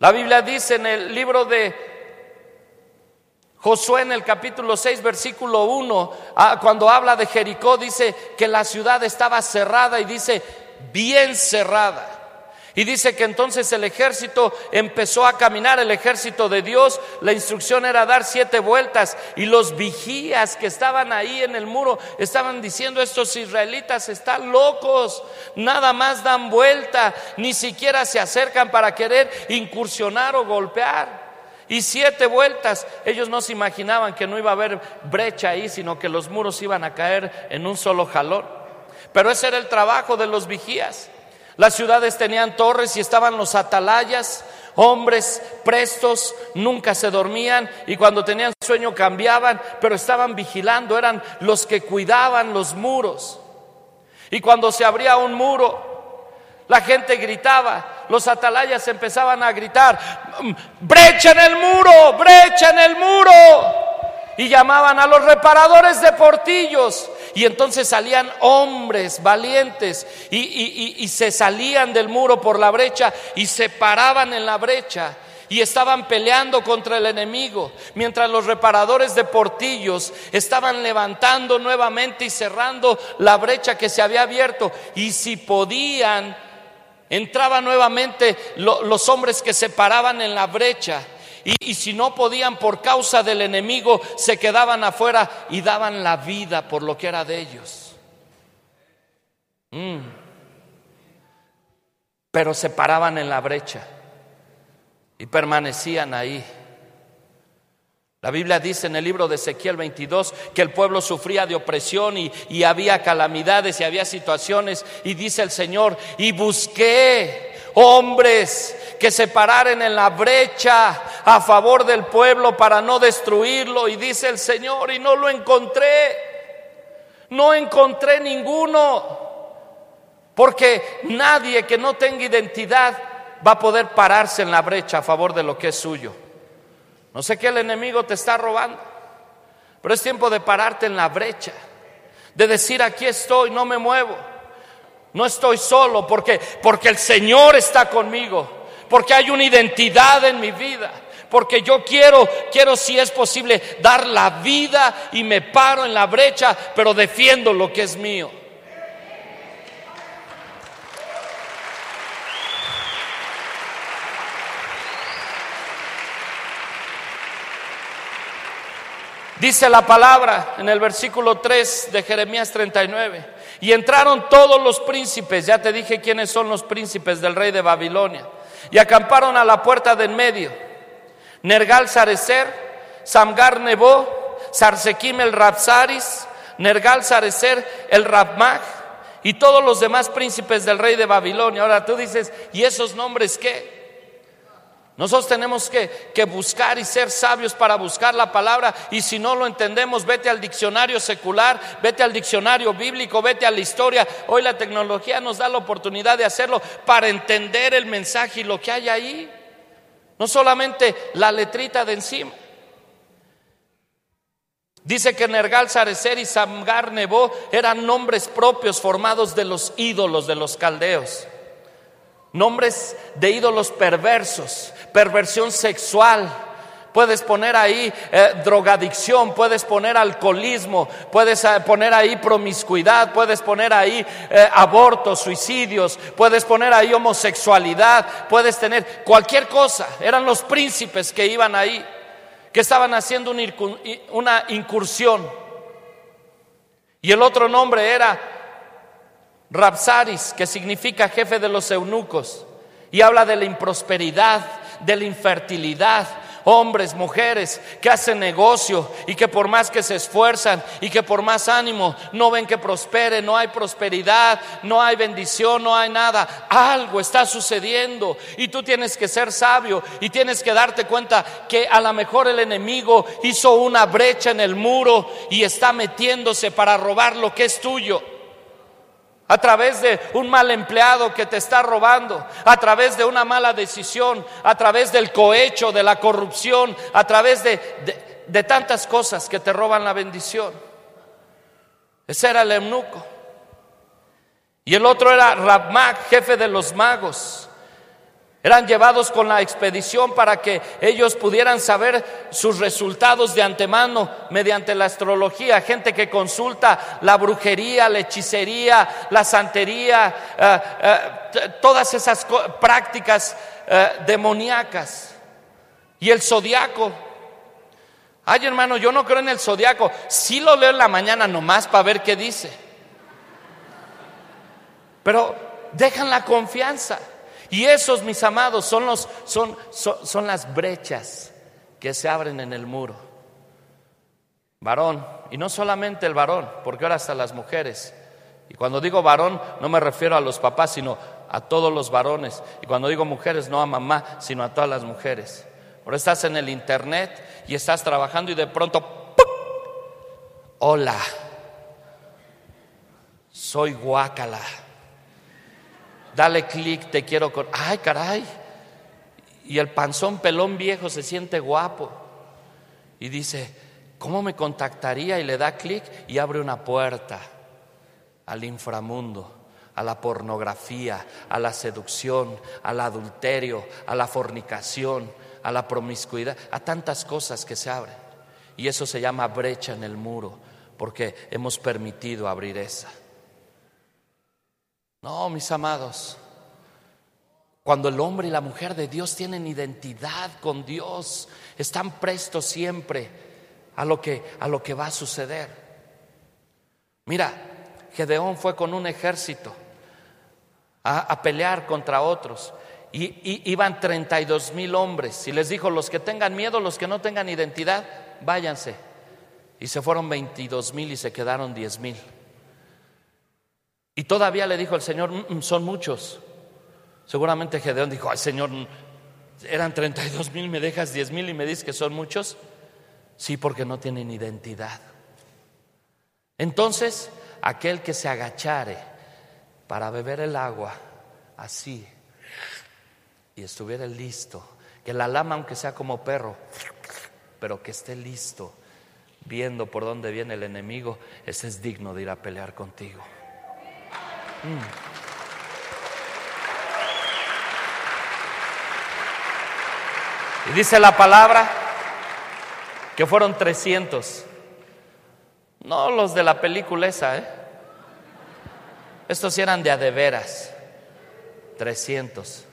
La Biblia dice en el libro de Josué en el capítulo 6, versículo 1, ah, cuando habla de Jericó, dice que la ciudad estaba cerrada y dice bien cerrada. Y dice que entonces el ejército empezó a caminar, el ejército de Dios, la instrucción era dar siete vueltas y los vigías que estaban ahí en el muro estaban diciendo, estos israelitas están locos, nada más dan vuelta, ni siquiera se acercan para querer incursionar o golpear. Y siete vueltas, ellos no se imaginaban que no iba a haber brecha ahí, sino que los muros iban a caer en un solo jalón. Pero ese era el trabajo de los vigías. Las ciudades tenían torres y estaban los atalayas, hombres prestos, nunca se dormían y cuando tenían sueño cambiaban, pero estaban vigilando, eran los que cuidaban los muros. Y cuando se abría un muro, la gente gritaba, los atalayas empezaban a gritar, brecha en el muro, brecha en el muro. Y llamaban a los reparadores de portillos. Y entonces salían hombres valientes y, y, se salían del muro por la brecha y se paraban en la brecha y estaban peleando contra el enemigo, mientras los reparadores de portillos estaban levantando nuevamente y cerrando la brecha que se había abierto. Y si podían, entraban nuevamente los hombres que se paraban en la brecha. Y, si no podían por causa del enemigo, se quedaban afuera y daban la vida por lo que era de ellos. Mm. Pero se paraban en la brecha y permanecían ahí. La Biblia dice en el libro de Ezequiel 22 que el pueblo sufría de opresión y, y, había calamidades y había situaciones. Y dice el Señor, y busqué hombres que se pararan en la brecha a favor del pueblo para no destruirlo. Y dice el Señor, y no lo encontré. No encontré ninguno. Porque nadie que no tenga identidad va a poder pararse en la brecha a favor de lo que es suyo. No sé qué el enemigo te está robando, pero es tiempo de pararte en la brecha, de decir aquí estoy, no me muevo, no estoy solo porque porque el Señor está conmigo, porque hay una identidad en mi vida, porque yo quiero quiero si es posible dar la vida y me paro en la brecha, pero defiendo lo que es mío. Dice la palabra en el versículo 3 de Jeremías 39. Y entraron todos los príncipes, ya te dije quiénes son los príncipes del rey de Babilonia, y acamparon a la puerta de en medio. Nergal Sarecer, Samgar Nebo, Sarsequim el Rapsaris, Nergal Sarecer el Rabmag, y todos los demás príncipes del rey de Babilonia. Ahora tú dices, ¿y esos nombres qué? Nosotros tenemos que, buscar y ser sabios para buscar la palabra y si no lo entendemos, vete al diccionario secular, vete al diccionario bíblico, vete a la historia. Hoy la tecnología nos da la oportunidad de hacerlo para entender el mensaje y lo que hay ahí. No solamente la letrita de encima. Dice que Nergal Sarecer y Samgar Nebo eran nombres propios formados de los ídolos de los caldeos. Nombres de ídolos perversos, perversión sexual. Puedes poner ahí eh, drogadicción, puedes poner alcoholismo, puedes eh, poner ahí promiscuidad, puedes poner ahí eh, abortos, suicidios, puedes poner ahí homosexualidad, puedes tener cualquier cosa. Eran los príncipes que iban ahí, que estaban haciendo una incursión. Y el otro nombre era Rapsaris, que significa jefe de los eunucos, y habla de la improsperidad, de la infertilidad, hombres, mujeres que hacen negocio y que por más que se esfuerzan y que por más ánimo no ven que prospere, no hay prosperidad, no hay bendición, no hay nada. Algo está sucediendo y tú tienes que ser sabio y tienes que darte cuenta que a lo mejor el enemigo hizo una brecha en el muro y está metiéndose para robar lo que es tuyo a través de un mal empleado que te está robando, a través de una mala decisión, a través del cohecho, de la corrupción, a través de, de, tantas cosas que te roban la bendición. Ese era el eunuco. Y el otro era Rabmag, jefe de los magos. Eran llevados con la expedición para que ellos pudieran saber sus resultados de antemano mediante la astrología. Gente que consulta la brujería, la hechicería, la santería, eh, eh, todas esas prácticas eh, demoníacas. Y el zodiaco. Ay, hermano, yo no creo en el zodiaco. Sí lo leo en la mañana nomás para ver qué dice. Pero dejan la confianza. Y esos, mis amados, son, los, son, son, las brechas que se abren en el muro. Varón, y no solamente el varón, porque ahora hasta las mujeres. Y cuando digo varón, no me refiero a los papás, sino a todos los varones. Y cuando digo mujeres, no a mamá, sino a todas las mujeres. Ahora estás en el internet y estás trabajando y de pronto, hola, soy guácala dale clic, te quiero con... ¡Ay, caray! Y el panzón pelón viejo se siente guapo y dice, ¿cómo me contactaría? Y le da clic y abre una puerta al inframundo, a la pornografía, a la seducción, al adulterio, a la fornicación, a la promiscuidad, a tantas cosas que se abren. Y eso se llama brecha en el muro, porque hemos permitido abrir esa. No, mis amados, cuando el hombre y la mujer de Dios tienen identidad con Dios, están prestos siempre a lo que, a lo que va a suceder. Mira, Gedeón fue con un ejército a, pelear contra otros. Y, iban 32 mil hombres. Y les dijo, los que tengan miedo, los que no tengan identidad, váyanse. Y se fueron 22 mil y se quedaron 10 mil. Y todavía le dijo el Señor, mm, mm, son muchos. Seguramente Gedeón dijo, ay Señor, eran 32 mil, me dejas 10 mil y me dices que son muchos. Sí, porque no tienen identidad. Entonces, aquel que se agachare para beber el agua así y estuviera listo, que la lama aunque sea como perro, pero que esté listo, viendo por dónde viene el enemigo, ese es digno de ir a pelear contigo. Y dice la palabra que fueron 300. No los de la película esa, ¿eh? Estos eran de adeveras. 300.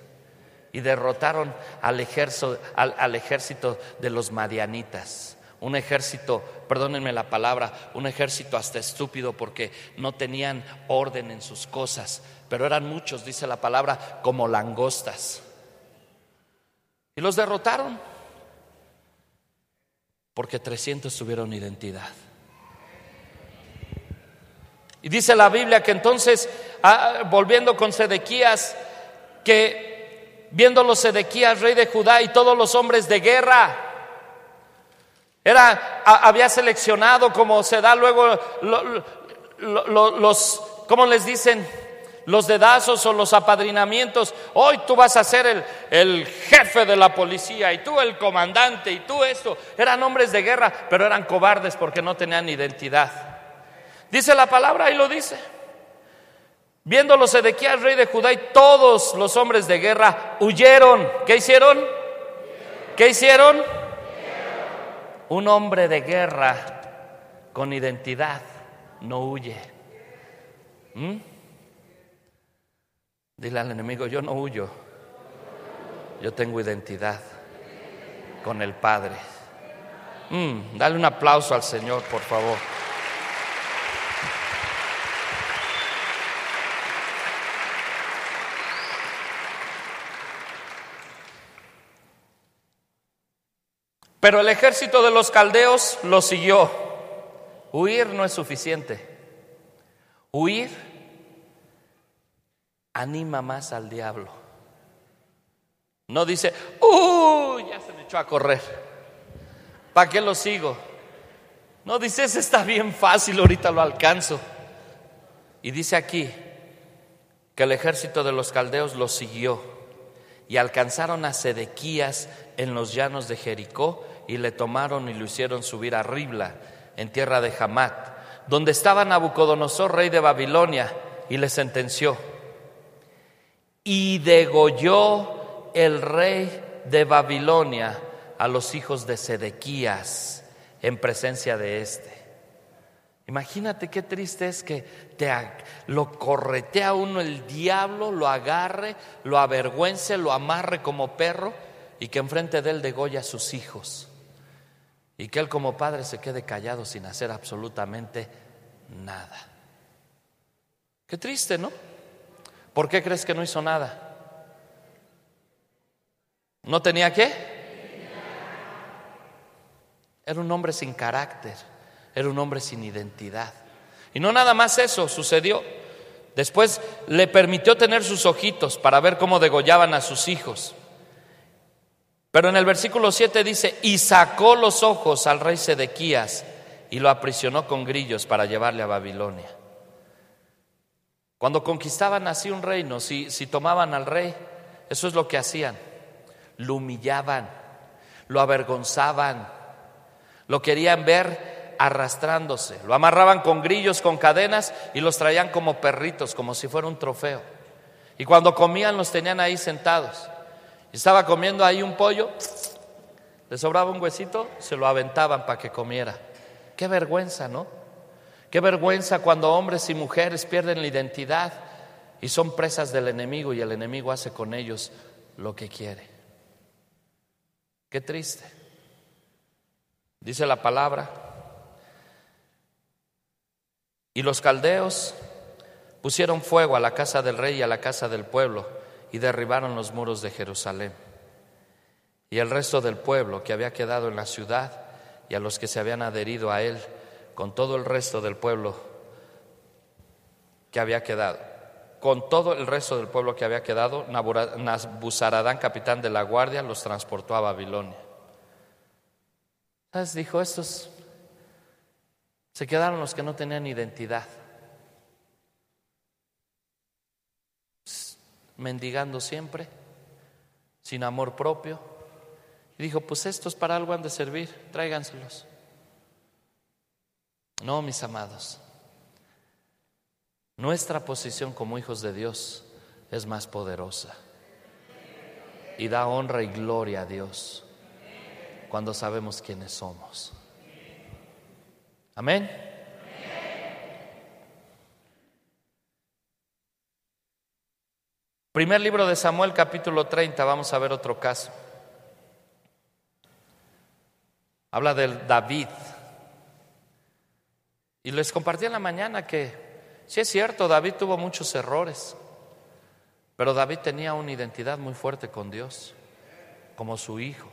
Y derrotaron al ejército, al, ejército de los madianitas. Un ejército, perdónenme la palabra, un ejército hasta estúpido porque no tenían orden en sus cosas. Pero eran muchos, dice la palabra, como langostas. Y los derrotaron. Porque 300 tuvieron identidad. Y dice la Biblia que entonces, ah, volviendo con Sedequías, que viéndolo Sedequías, rey de Judá, y todos los hombres de guerra, era, había seleccionado, como se da luego, los, ¿cómo les dicen? los dedazos o los apadrinamientos. Hoy tú vas a ser el, el, jefe de la policía y tú el comandante y tú esto. Eran hombres de guerra, pero eran cobardes porque no tenían identidad. Dice la palabra y lo dice. Viéndolo Sedequías, rey de Judá, y todos los hombres de guerra huyeron. ¿Qué hicieron? ¿Qué hicieron? Un hombre de guerra con identidad no huye. ¿Mm? Dile al enemigo, yo no huyo, yo tengo identidad con el Padre. Mm, dale un aplauso al Señor, por favor. Pero el ejército de los caldeos lo siguió. Huir no es suficiente. Huir anima más al diablo. No dice, ¡uy! Ya se me echó a correr. ¿Para qué lo sigo? No dice, ese está bien fácil, ahorita lo alcanzo. Y dice aquí que el ejército de los caldeos lo siguió y alcanzaron a Sedequías en los llanos de Jericó y le tomaron y lo hicieron subir a Ribla, en tierra de Hamat, donde estaba Nabucodonosor, rey de Babilonia, y le sentenció y degolló el rey de Babilonia a los hijos de Sedequías en presencia de éste. Imagínate qué triste es que te, lo corretea uno el diablo, lo agarre, lo avergüence, lo amarre como perro y que enfrente de él degolla a sus hijos. Y que él como padre se quede callado sin hacer absolutamente nada. Qué triste, ¿no? ¿Por qué crees que no hizo nada? ¿No tenía qué? Era un hombre sin carácter, era un hombre sin identidad. Y no nada más eso sucedió. Después le permitió tener sus ojitos para ver cómo degollaban a sus hijos. Pero en el versículo 7 dice, y sacó los ojos al rey Sedequías y lo aprisionó con grillos para llevarle a Babilonia. Cuando conquistaban así un reino, si, si tomaban al rey, eso es lo que hacían. Lo humillaban, lo avergonzaban, Lo querían ver arrastrándose. Lo amarraban con grillos, con cadenas y los traían como perritos, como si fuera un trofeo. Y cuando comían los tenían ahí sentados. Estaba comiendo ahí un pollo, le sobraba un huesito, se lo aventaban para que comiera. Qué vergüenza, ¿no? Qué vergüenza cuando hombres y mujeres pierden la identidad y son presas del enemigo y el enemigo hace con ellos lo que quiere. Qué triste. Dice la palabra. Y los caldeos pusieron fuego a la casa del rey y a la casa del pueblo y derribaron los muros de Jerusalén. Y el resto del pueblo que había quedado en la ciudad y a los que se habían adherido a él, con todo el resto del pueblo que había quedado, con todo el resto del pueblo que había quedado, Nabuzaradán, capitán de la guardia, los transportó a Babilonia. Dijo, estos se quedaron los que no tenían identidad, mendigando siempre, sin amor propio. Y dijo, pues estos para algo han de servir, tráiganselos. No, mis amados. Nuestra posición como hijos de Dios es más poderosa y da honra y gloria a Dios cuando sabemos quiénes somos. Amén. Primer libro de Samuel, capítulo 30, vamos a ver otro caso. Habla del David. Y les compartí en la mañana que Sí es cierto, David tuvo muchos errores, pero David tenía una identidad muy fuerte con Dios, como su hijo.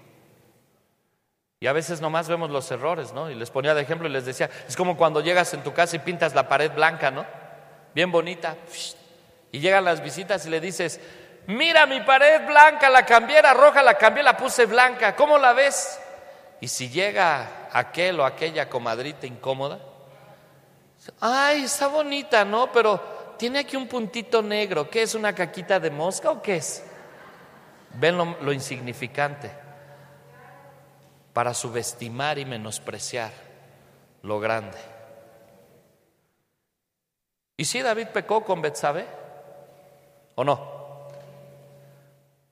Y a veces nomás vemos los errores, ¿no? Y les ponía de ejemplo y les decía, es como cuando llegas en tu casa y pintas la pared blanca, ¿no? Bien bonita. Y llegan las visitas y le dices, mira mi pared blanca, la cambié, era roja, la cambié, la puse blanca, ¿cómo la ves? Y si llega aquel o aquella comadrita incómoda, Ay, está bonita, ¿no? Pero tiene aquí un puntito negro. ¿Qué es una caquita de mosca o qué es? Ven lo, insignificante para subestimar y menospreciar lo grande. ¿Y si David pecó con Betsabé? ¿O no?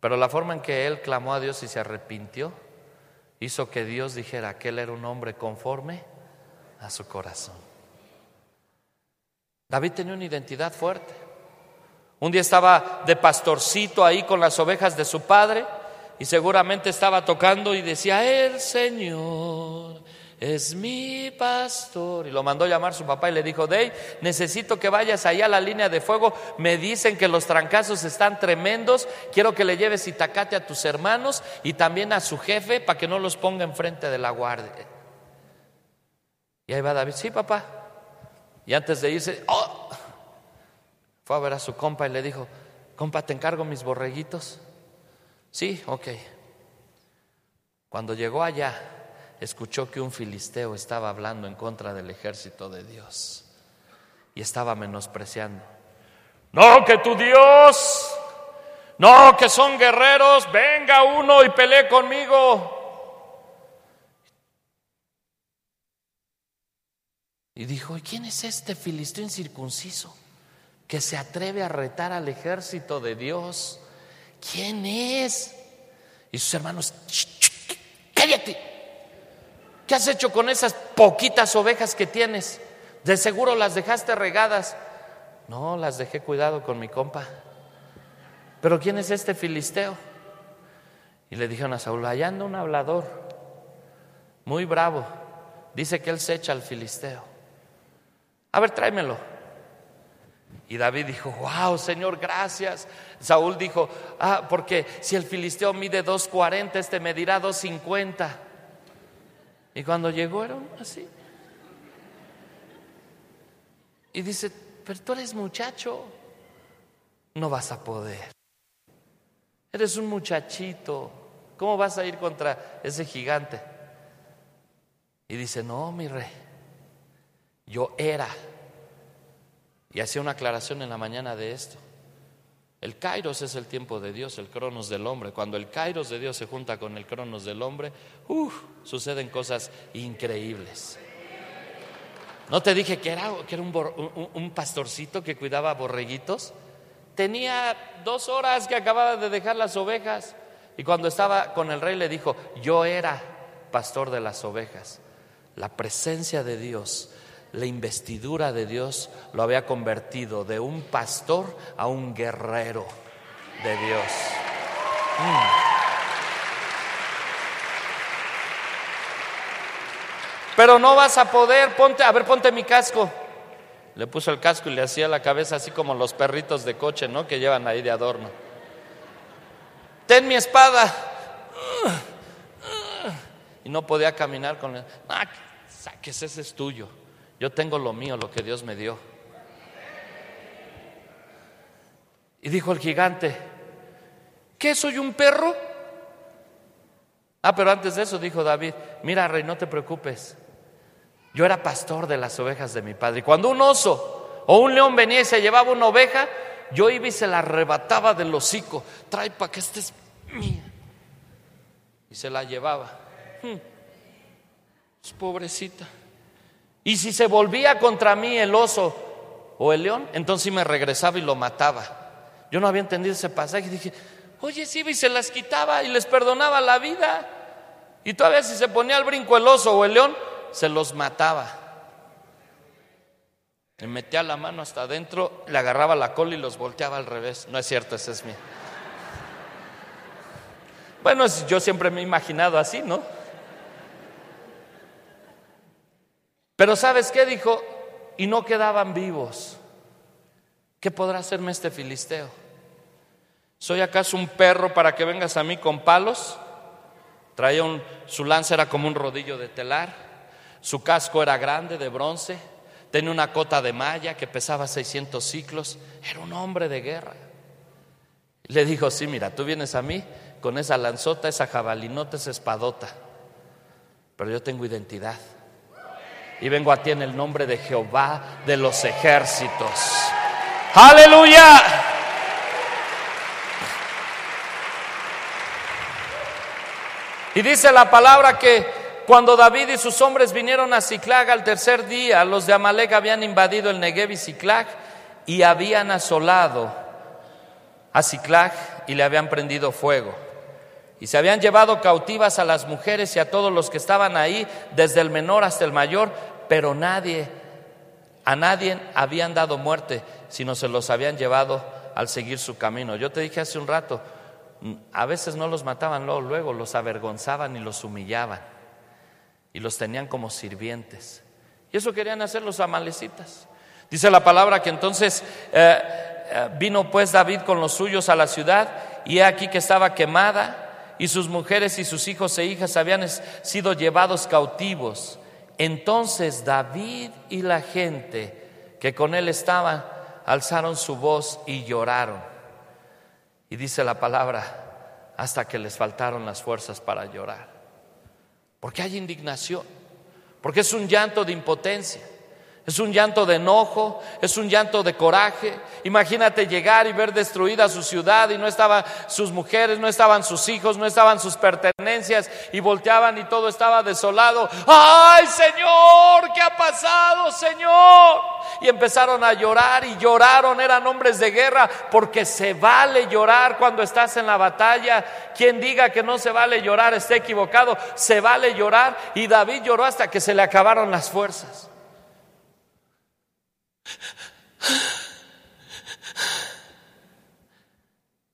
Pero la forma en que él clamó a Dios y se arrepintió hizo que Dios dijera que él era un hombre conforme a su corazón. David tenía una identidad fuerte. Un día estaba de pastorcito ahí con las ovejas de su padre y seguramente estaba tocando y decía, el Señor es mi pastor. Y lo mandó llamar su papá y le dijo, Dey, necesito que vayas allá a la línea de fuego. Me dicen que los trancazos están tremendos. Quiero que le lleves itacate a tus hermanos y también a su jefe para que no los ponga enfrente de la guardia. Y ahí va David, sí, papá. Y antes de irse, ¡oh! fue a ver a su compa y le dijo, compa, ¿te encargo mis borreguitos? Sí, ok. Cuando llegó allá, escuchó que un filisteo estaba hablando en contra del ejército de Dios y estaba menospreciando. No, que tu Dios, no, que son guerreros, venga uno y pelee conmigo. Y dijo, ¿y quién es este filisteo incircunciso que se atreve a retar al ejército de Dios? ¿Quién es? Y sus hermanos, cállate. ¿Qué has hecho con esas poquitas ovejas que tienes? De seguro las dejaste regadas. No, las dejé cuidado con mi compa. Pero ¿quién es este filisteo? Y le dijeron a Saúl, allá anda un hablador, muy bravo. Dice que él se echa al filisteo. A ver, tráemelo. Y David dijo, wow, Señor, gracias. Saúl dijo, ah, porque si el filisteo mide 2.40, este medirá 2.50. Y cuando llegó era así. Y dice, pero tú eres muchacho, no vas a poder. Eres un muchachito, ¿cómo vas a ir contra ese gigante? Y dice, no, mi rey, yo era. Y hacía una aclaración en la mañana de esto. El kairos es el tiempo de Dios, el cronos del hombre. Cuando el kairos de Dios se junta con el cronos del hombre, uf, suceden cosas increíbles. ¿No te dije que era, que era un- un pastorcito que cuidaba borreguitos? Tenía dos horas que acababa de dejar las ovejas. Y cuando estaba con el rey le dijo, yo era pastor de las ovejas. La presencia de Dios, la investidura de Dios lo había convertido de un pastor a un guerrero de Dios. Pero no vas a poder, ponte, a ver, ponte mi casco. Le puso el casco y le hacía la cabeza así como los perritos de coche, ¿no? Que llevan ahí de adorno. Ten mi espada. Y no podía caminar con él. Ah, saques, ese es tuyo. Yo tengo lo mío, lo que Dios me dio. Y dijo el gigante, ¿qué soy un perro? Ah, pero antes de eso dijo David, mira rey, no te preocupes. Yo era pastor de las ovejas de mi padre. Y cuando un oso o un león venía y se llevaba una oveja, yo iba y se la arrebataba del hocico. Trae para que estés mía. Y se la llevaba. Hmm. Pobrecita. Y si se volvía contra mí el oso o el león, entonces me regresaba y lo mataba. Yo no había entendido ese pasaje y dije, oye, sí, y se las quitaba y les perdonaba la vida. Y todavía si se ponía al brinco el oso o el león, se los mataba. Le metía la mano hasta adentro, le agarraba la cola y los volteaba al revés. No es cierto, ese es mío. Bueno, yo siempre me he imaginado así, ¿no? Pero ¿sabes qué dijo? Y no quedaban vivos. ¿Qué podrá hacerme este filisteo? ¿Soy acaso un perro para que vengas a mí con palos? Traía un, su lanza era como un rodillo de telar, su casco era grande de bronce, tenía una cota de malla que pesaba 600 ciclos, era un hombre de guerra. Le dijo, sí, mira, tú vienes a mí con esa lanzota, esa jabalinota, esa espadota, pero yo tengo identidad. Y vengo a ti en el nombre de Jehová de los ejércitos. Aleluya. Y dice la palabra que cuando David y sus hombres vinieron a Ciclag al tercer día, los de Amalek habían invadido el Negev y Ciclag y habían asolado a Ciclag y le habían prendido fuego. Y se habían llevado cautivas a las mujeres y a todos los que estaban ahí, desde el menor hasta el mayor, pero nadie, a nadie habían dado muerte, sino se los habían llevado al seguir su camino. Yo te dije hace un rato, mm, a veces no los mataban luego, luego los avergonzaban y los humillaban y los tenían como sirvientes. Y eso querían hacer los amalecitas. Dice la palabra que entonces eh, eh, vino pues David con los suyos a la ciudad y he aquí que estaba quemada y sus mujeres y sus hijos e hijas habían sido llevados cautivos. Entonces David y la gente que con él estaban alzaron su voz y lloraron. Y dice la palabra, hasta que les faltaron las fuerzas para llorar. Porque hay indignación, porque es un llanto de impotencia, es un llanto de enojo, es un llanto de coraje. Imagínate llegar y ver destruida su ciudad y no estaban sus mujeres, no estaban sus hijos, no estaban sus pertenencias y volteaban y todo estaba desolado. ¡Ay, Señor! ¿Qué ha pasado, Señor? Y empezaron a llorar y lloraron, eran hombres de guerra, porque se vale llorar cuando estás en la batalla. Quien diga que no se vale llorar está equivocado, se vale llorar. Y David lloró hasta que se le acabaron las fuerzas.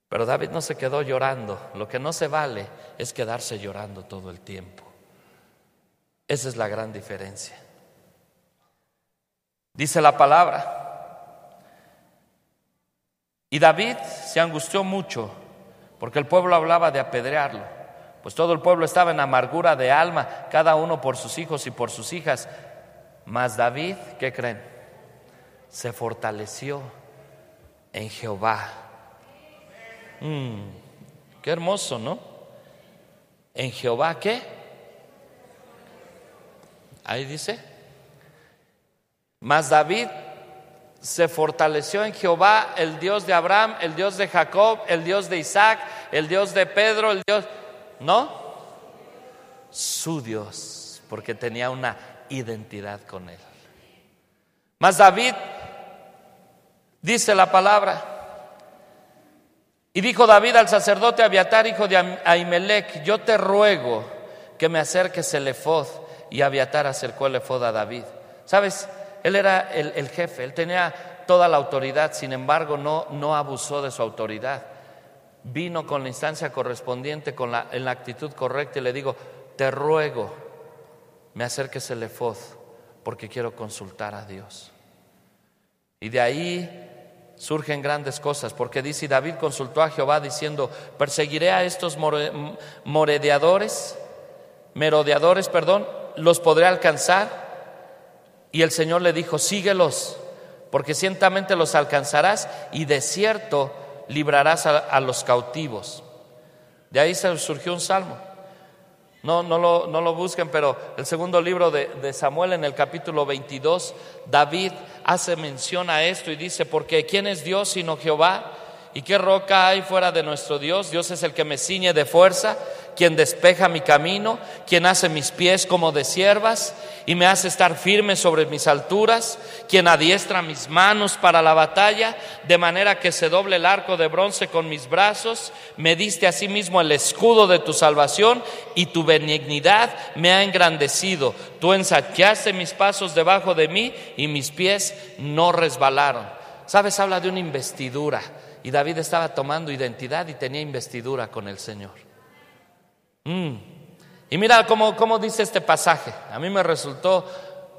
Pero David no se quedó llorando. Lo que no se vale es quedarse llorando todo el tiempo. Esa es la gran diferencia. Dice la palabra. Y David se angustió mucho porque el pueblo hablaba de apedrearlo. Pues todo el pueblo estaba en amargura de alma, cada uno por sus hijos y por sus hijas. Mas David, ¿qué creen? Se fortaleció en Jehová. Mm, qué hermoso, ¿no? En Jehová, ¿qué? Ahí dice. Mas David se fortaleció en Jehová, el Dios de Abraham, el Dios de Jacob, el Dios de Isaac, el Dios de Pedro, el Dios... ¿No? Su Dios, porque tenía una identidad con él. Mas David dice la palabra. Y dijo David al sacerdote Abiatar, hijo de Ahimelech, yo te ruego que me acerques el efod. Y Abiatar acercó el efod a David. ¿Sabes? Él era el, jefe, él tenía toda la autoridad, sin embargo no, no abusó de su autoridad. Vino con la instancia correspondiente, con la, en la actitud correcta y le digo, te ruego, me acerques el efod, porque quiero consultar a Dios. Y de ahí surgen grandes cosas, porque dice, David consultó a Jehová diciendo, perseguiré a estos moredeadores, merodeadores, perdón, los podré alcanzar. Y el Señor le dijo, síguelos, porque ciertamente los alcanzarás y de cierto librarás a, los cautivos. De ahí surgió un salmo. No, no, lo, no lo busquen, pero el segundo libro de, de, Samuel en el capítulo 22, David hace mención a esto y dice, porque ¿quién es Dios sino Jehová? ¿Y qué roca hay fuera de nuestro Dios? Dios es el que me ciñe de fuerza, quien despeja mi camino, quien hace mis pies como de siervas y me hace estar firme sobre mis alturas, quien adiestra mis manos para la batalla, de manera que se doble el arco de bronce con mis brazos, me diste asimismo el escudo de tu salvación y tu benignidad me ha engrandecido. Tú ensaqueaste mis pasos debajo de mí y mis pies no resbalaron. Sabes, habla de una investidura y David estaba tomando identidad y tenía investidura con el Señor. Mm. Y mira cómo, cómo dice este pasaje. A mí me resultó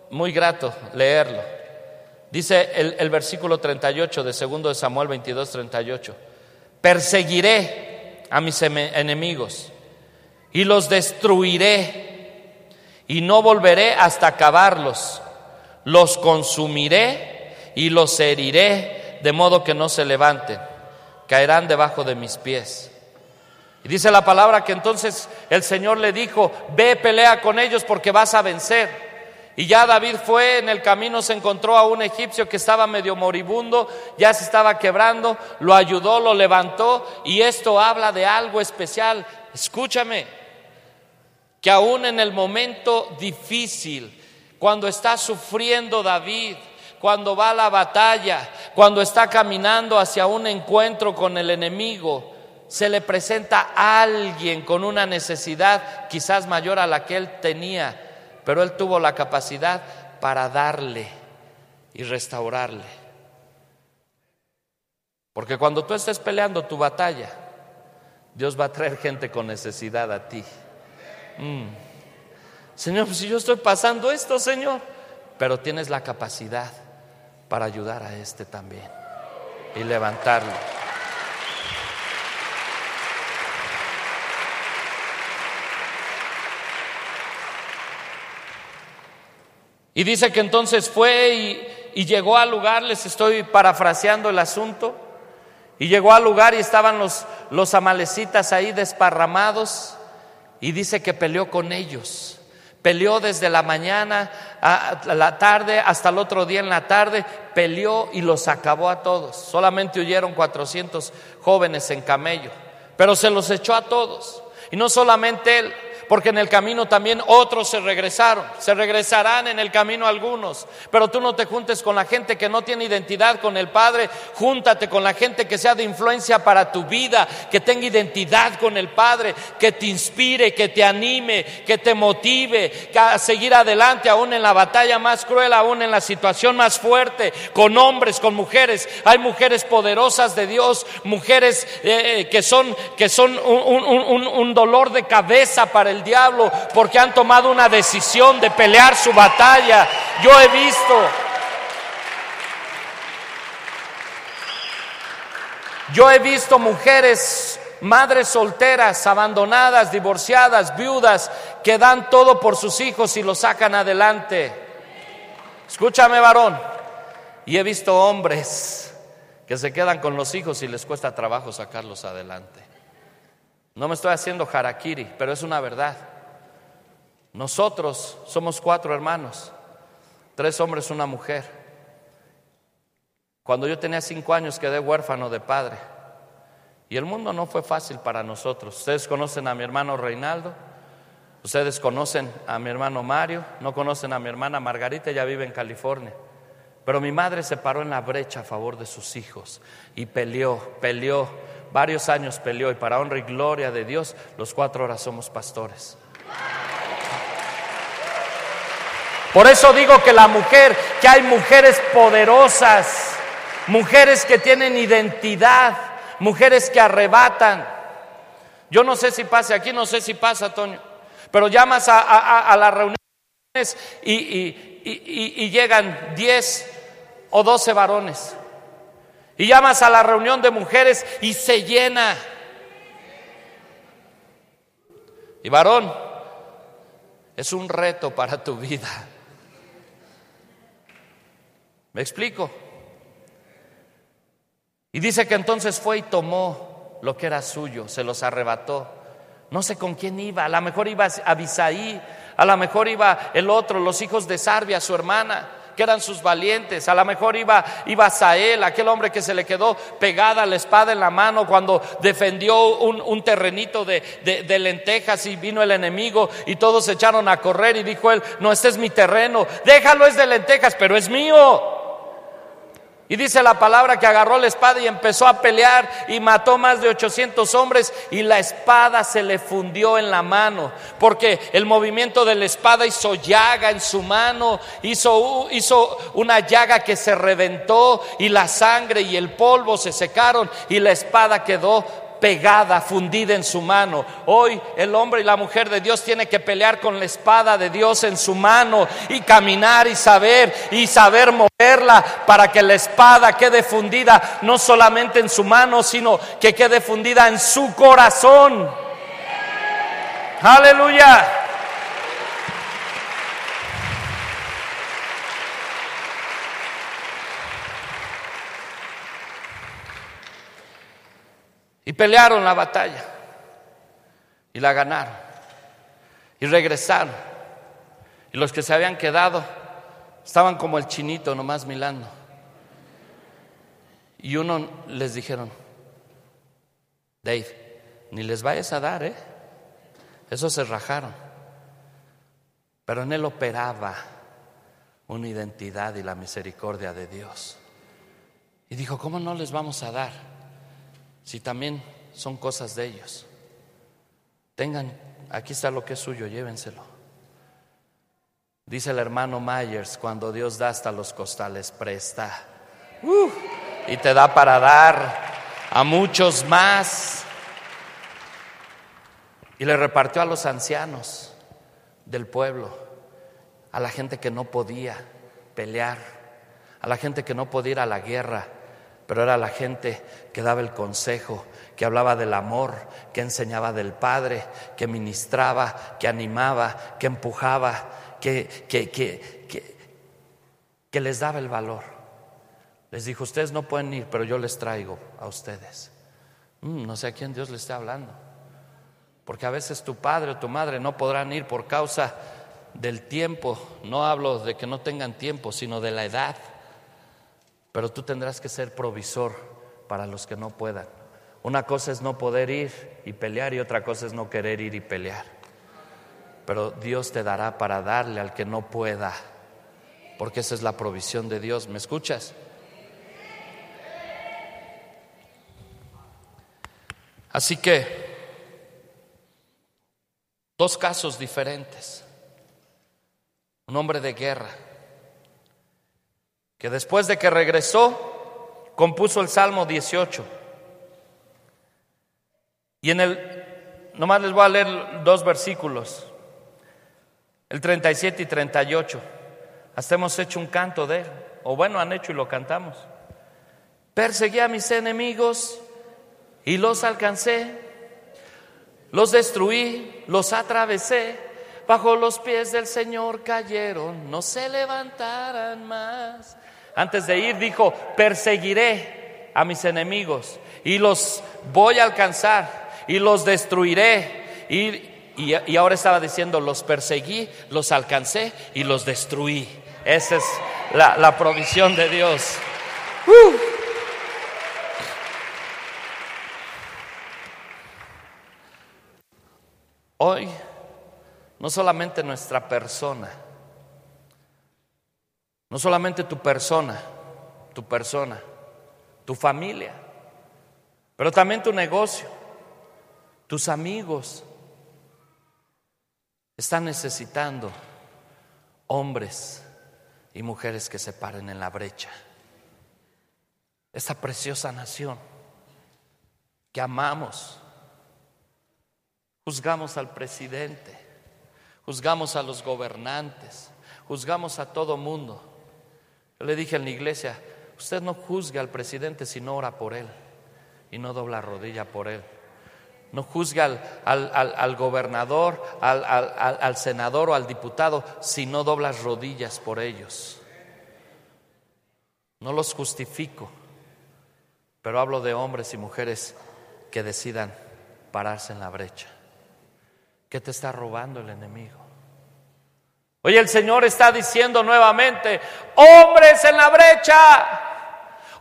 muy grato leerlo. Dice el, versículo 38 de 2 de Samuel 22, 38. Perseguiré a mis enemigos y los destruiré y no volveré hasta acabarlos. Los consumiré y los heriré de modo que no se levanten. Caerán debajo de mis pies. Y dice la palabra que entonces el Señor le dijo, ve, pelea con ellos porque vas a vencer. Y ya David fue en el camino, se encontró a un egipcio que estaba medio moribundo, ya se estaba quebrando, lo ayudó, lo levantó y esto habla de algo especial. Escúchame, que aún en el momento difícil, cuando está sufriendo David, cuando va a la batalla, cuando está caminando hacia un encuentro con el enemigo, se le presenta a alguien con una necesidad quizás mayor a la que él tenía, pero él tuvo la capacidad para darle y restaurarle. Porque cuando tú estés peleando tu batalla, Dios va a traer gente con necesidad a ti. Mm. Señor, pues si yo estoy pasando esto, Señor, pero tienes la capacidad para ayudar a este también y levantarlo. Y dice que entonces fue y, llegó al lugar, les estoy parafraseando el asunto, y llegó al lugar y estaban los, amalecitas ahí desparramados, y dice que peleó con ellos. Peleó desde la mañana a la tarde hasta el otro día en la tarde, peleó y los acabó a todos. Solamente huyeron 400 jóvenes en camello, pero se los echó a todos. Y no solamente él, porque en el camino también otros se regresaron, se regresarán en el camino algunos, pero tú no te juntes con la gente que no tiene identidad con el Padre, júntate con la gente que sea de influencia para tu vida, que tenga identidad con el Padre, que te inspire, que te anime, que te motive a seguir adelante aún en la batalla más cruel, aún en la situación más fuerte, con hombres, con mujeres. Hay mujeres poderosas de Dios, mujeres eh, que son, que son un dolor de cabeza para el diablo porque han tomado una decisión de pelear su batalla. Yo he visto, yo he visto mujeres, madres solteras, abandonadas, divorciadas, viudas, que dan todo por sus hijos y los sacan adelante. Escúchame, varón. Y he visto hombres que se quedan con los hijos y les cuesta trabajo sacarlos adelante. No me estoy haciendo harakiri, pero es una verdad. Nosotros somos cuatro hermanos, tres hombres, una mujer. Cuando yo tenía cinco años quedé huérfano de padre. Y el mundo no fue fácil para nosotros. Ustedes conocen a mi hermano Reinaldo, ustedes conocen a mi hermano Mario, no conocen a mi hermana Margarita, ella vive en California. Pero mi madre se paró en la brecha a favor de sus hijos y peleó, peleó, varios años peleó y para honra y gloria de Dios, los cuatro ahora somos pastores. Por eso digo que la mujer, que hay mujeres poderosas, mujeres que tienen identidad, mujeres que arrebatan. Yo no sé si pase aquí, no sé si pasa, Toño, pero llamas a, las reuniones y, llegan 10 o 12 varones. Y llamas a la reunión de mujeres y se llena. Y varón, es un reto para tu vida. ¿Me explico? Y dice que entonces fue y tomó lo que era suyo, se los arrebató. No sé con quién iba, a lo mejor iba a Abisaí, a lo mejor iba el otro, los hijos de Sarbia, su hermana, que eran sus valientes, a lo mejor iba, iba Sael, aquel hombre que se le quedó pegada la espada en la mano cuando defendió un, terrenito de, de lentejas y vino el enemigo y todos se echaron a correr y dijo él, no, este es mi terreno, déjalo es de lentejas, pero es mío. Y dice la palabra que agarró la espada y empezó a pelear y mató más de 800 hombres y la espada se le fundió en la mano, porque el movimiento de la espada hizo llaga en su mano, hizo, hizo una llaga que se reventó y la sangre y el polvo se secaron y la espada quedó pegada, fundida en su mano. Hoy el hombre y la mujer de Dios tiene que pelear con la espada de Dios en su mano y caminar y saber y saber moverla para que la espada quede fundida no solamente en su mano, sino que quede fundida en su corazón. Aleluya. Y pelearon la batalla. Y la ganaron. Y regresaron. Y los que se habían quedado estaban como el chinito nomás milando. Y uno les dijeron, Dave, ni les vayas a dar, ¿eh? Esos se rajaron. Pero en él operaba una identidad y la misericordia de Dios. Y dijo, ¿cómo no les vamos a dar? Si también son cosas de ellos. Tengan, aquí está lo que es suyo, llévenselo. Dice el hermano Myers, cuando Dios da hasta los costales, presta. y te da para dar a muchos más. Y le repartió a los ancianos del pueblo, a la gente que no podía pelear, a la gente que no podía ir a la guerra, pero era la gente que daba el consejo, que hablaba del amor, que enseñaba del Padre, que ministraba, que animaba, que empujaba, que, les daba el valor. Les dijo, ustedes no pueden ir, pero yo les traigo a ustedes. Mm, no sé a quién Dios le está hablando. Porque a veces tu padre o tu madre no podrán ir por causa del tiempo. No hablo de que no tengan tiempo, sino de la edad. Pero tú tendrás que ser provisor para los que no puedan. Una cosa es no poder ir y pelear y otra cosa es no querer ir y pelear. Pero Dios te dará para darle al que no pueda, porque esa es la provisión de Dios. ¿Me escuchas? Así que, dos casos diferentes. Un hombre de guerra que después de que regresó, compuso el Salmo 18. Y en el, nomás les voy a leer dos versículos, el 37 y 38. Hasta hemos hecho un canto de él, o bueno, han hecho y lo cantamos. Perseguí a mis enemigos y los alcancé, los destruí, los atravesé, bajo los pies del Señor cayeron, no se levantarán más. Antes de ir dijo, perseguiré a mis enemigos y los voy a alcanzar y los destruiré. Y, ahora estaba diciendo, los perseguí, los alcancé y los destruí. Esa es la, la provisión de Dios. Uh. Hoy, no solamente nuestra persona, no solamente tu persona, tu persona, tu familia, pero también tu negocio, tus amigos, están necesitando hombres y mujeres que se paren en la brecha. Esta preciosa nación que amamos, Juzgamos al presidente, juzgamos a los gobernantes, juzgamos a todo mundo. Yo le dije en la iglesia, usted no juzgue al presidente si no ora por él y no dobla rodilla por él. No juzgue al, al, gobernador, al, al, senador o al diputado si no doblas rodillas por ellos. No los justifico, pero hablo de hombres y mujeres que decidan pararse en la brecha. ¿Qué te está robando el enemigo? Hoy el Señor está diciendo nuevamente, hombres en la brecha,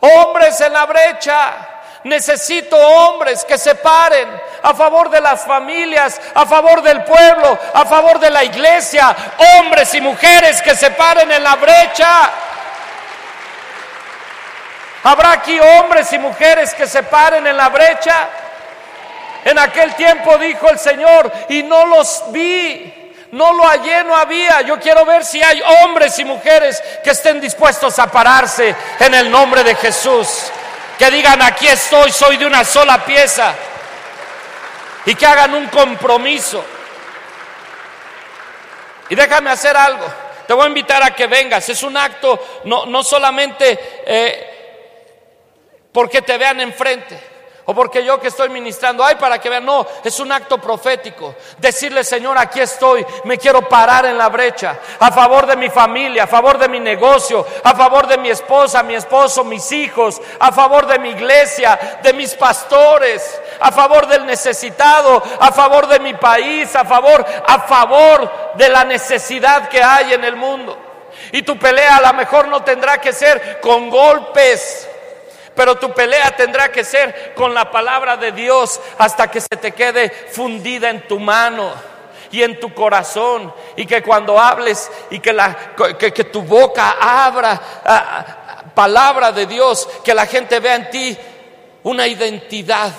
hombres en la brecha. Necesito hombres que se paren a favor de las familias, a favor del pueblo, a favor de la iglesia. Hombres y mujeres que se paren en la brecha. ¿Habrá aquí hombres y mujeres que se paren en la brecha? En aquel tiempo dijo el Señor, y no los vi. No lo hallé, no había. Yo quiero ver si hay hombres y mujeres que estén dispuestos a pararse en el nombre de Jesús. Que digan, aquí estoy, soy de una sola pieza. Y que hagan un compromiso. Y déjame hacer algo. Te voy a invitar a que vengas. Es un acto no, no solamente eh, porque te vean enfrente o porque yo que estoy ministrando, ay, para que vean, no, es un acto profético. Decirle, Señor, aquí estoy, me quiero parar en la brecha, a favor de mi familia, a favor de mi negocio, a favor de mi esposa, mi esposo, mis hijos, a favor de mi iglesia, de mis pastores, a favor del necesitado, a favor de mi país, a favor, a favor de la necesidad que hay en el mundo. Y tu pelea a lo mejor no tendrá que ser con golpes pero tu pelea tendrá que ser con la palabra de Dios hasta que se te quede fundida en tu mano y en tu corazón y que cuando hables y que, la, que, tu boca abra ah, palabra de Dios, que la gente vea en ti una identidad,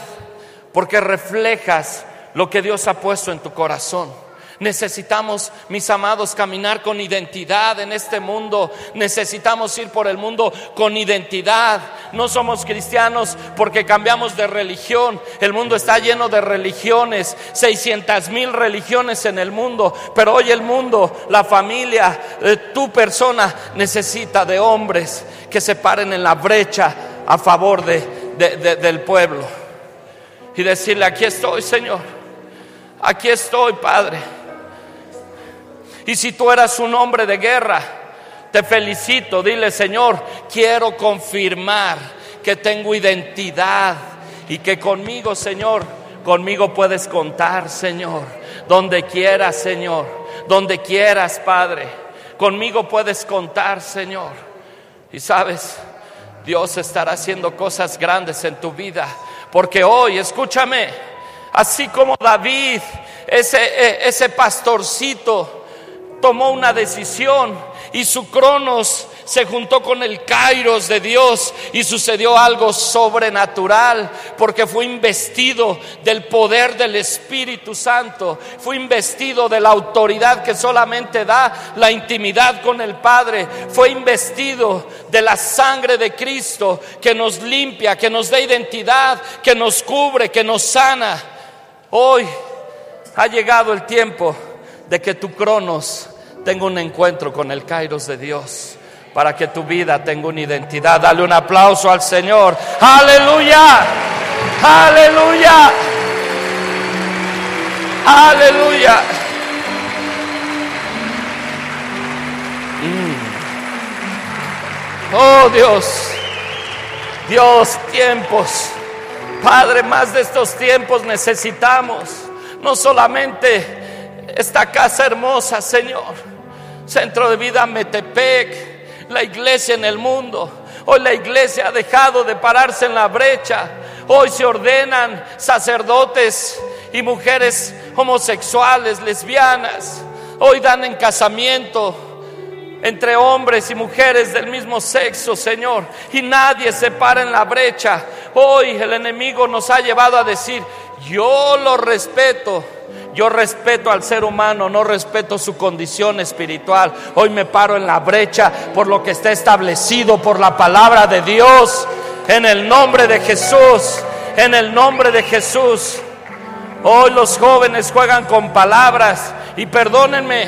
porque reflejas lo que Dios ha puesto en tu corazón. Necesitamos, mis amados, caminar con identidad en este mundo. Necesitamos ir por el mundo con identidad. No somos cristianos porque cambiamos de religión. El mundo está lleno de religiones, 600 mil religiones en el mundo. Pero hoy el mundo, la familia, eh, tu persona necesita de hombres que se paren en la brecha a favor del pueblo. Y decirle, aquí estoy, Señor. Aquí estoy, Padre. Y si tú eras un hombre de guerra, te felicito. Dile, Señor, quiero confirmar que tengo identidad y que conmigo, Señor, conmigo puedes contar, Señor. Donde quieras, Señor. Donde quieras, Padre. Conmigo puedes contar, Señor. Y sabes, Dios estará haciendo cosas grandes en tu vida. Porque hoy, escúchame, así como David, ese, e, ese pastorcito, tomó una decisión y su cronos se juntó con el kairos de Dios y sucedió algo sobrenatural porque fue investido del poder del Espíritu Santo, fue investido de la autoridad que solamente da la intimidad con el Padre, fue investido de la sangre de Cristo que nos limpia, que nos da identidad, que nos cubre, que nos sana. Hoy ha llegado el tiempo de que tu cronos tenga un encuentro con el Kairos de Dios para que tu vida tenga una identidad. Dale un aplauso al Señor. Aleluya. Aleluya. Aleluya. Mm. Oh Dios, Dios, tiempos. Padre, más de estos tiempos necesitamos. No solamente esta casa hermosa, Señor. Centro de vida Metepec, la iglesia en el mundo. Hoy la iglesia ha dejado de pararse en la brecha. Hoy se ordenan sacerdotes y mujeres homosexuales, lesbianas. Hoy dan en casamiento entre hombres y mujeres del mismo sexo, Señor. Y nadie se para en la brecha. Hoy el enemigo nos ha llevado a decir, yo lo respeto. Yo respeto al ser humano, no respeto su condición espiritual. Hoy me paro en la brecha por lo que está establecido por la palabra de Dios. En el nombre de Jesús, en el nombre de Jesús. Hoy los jóvenes juegan con palabras y perdónenme,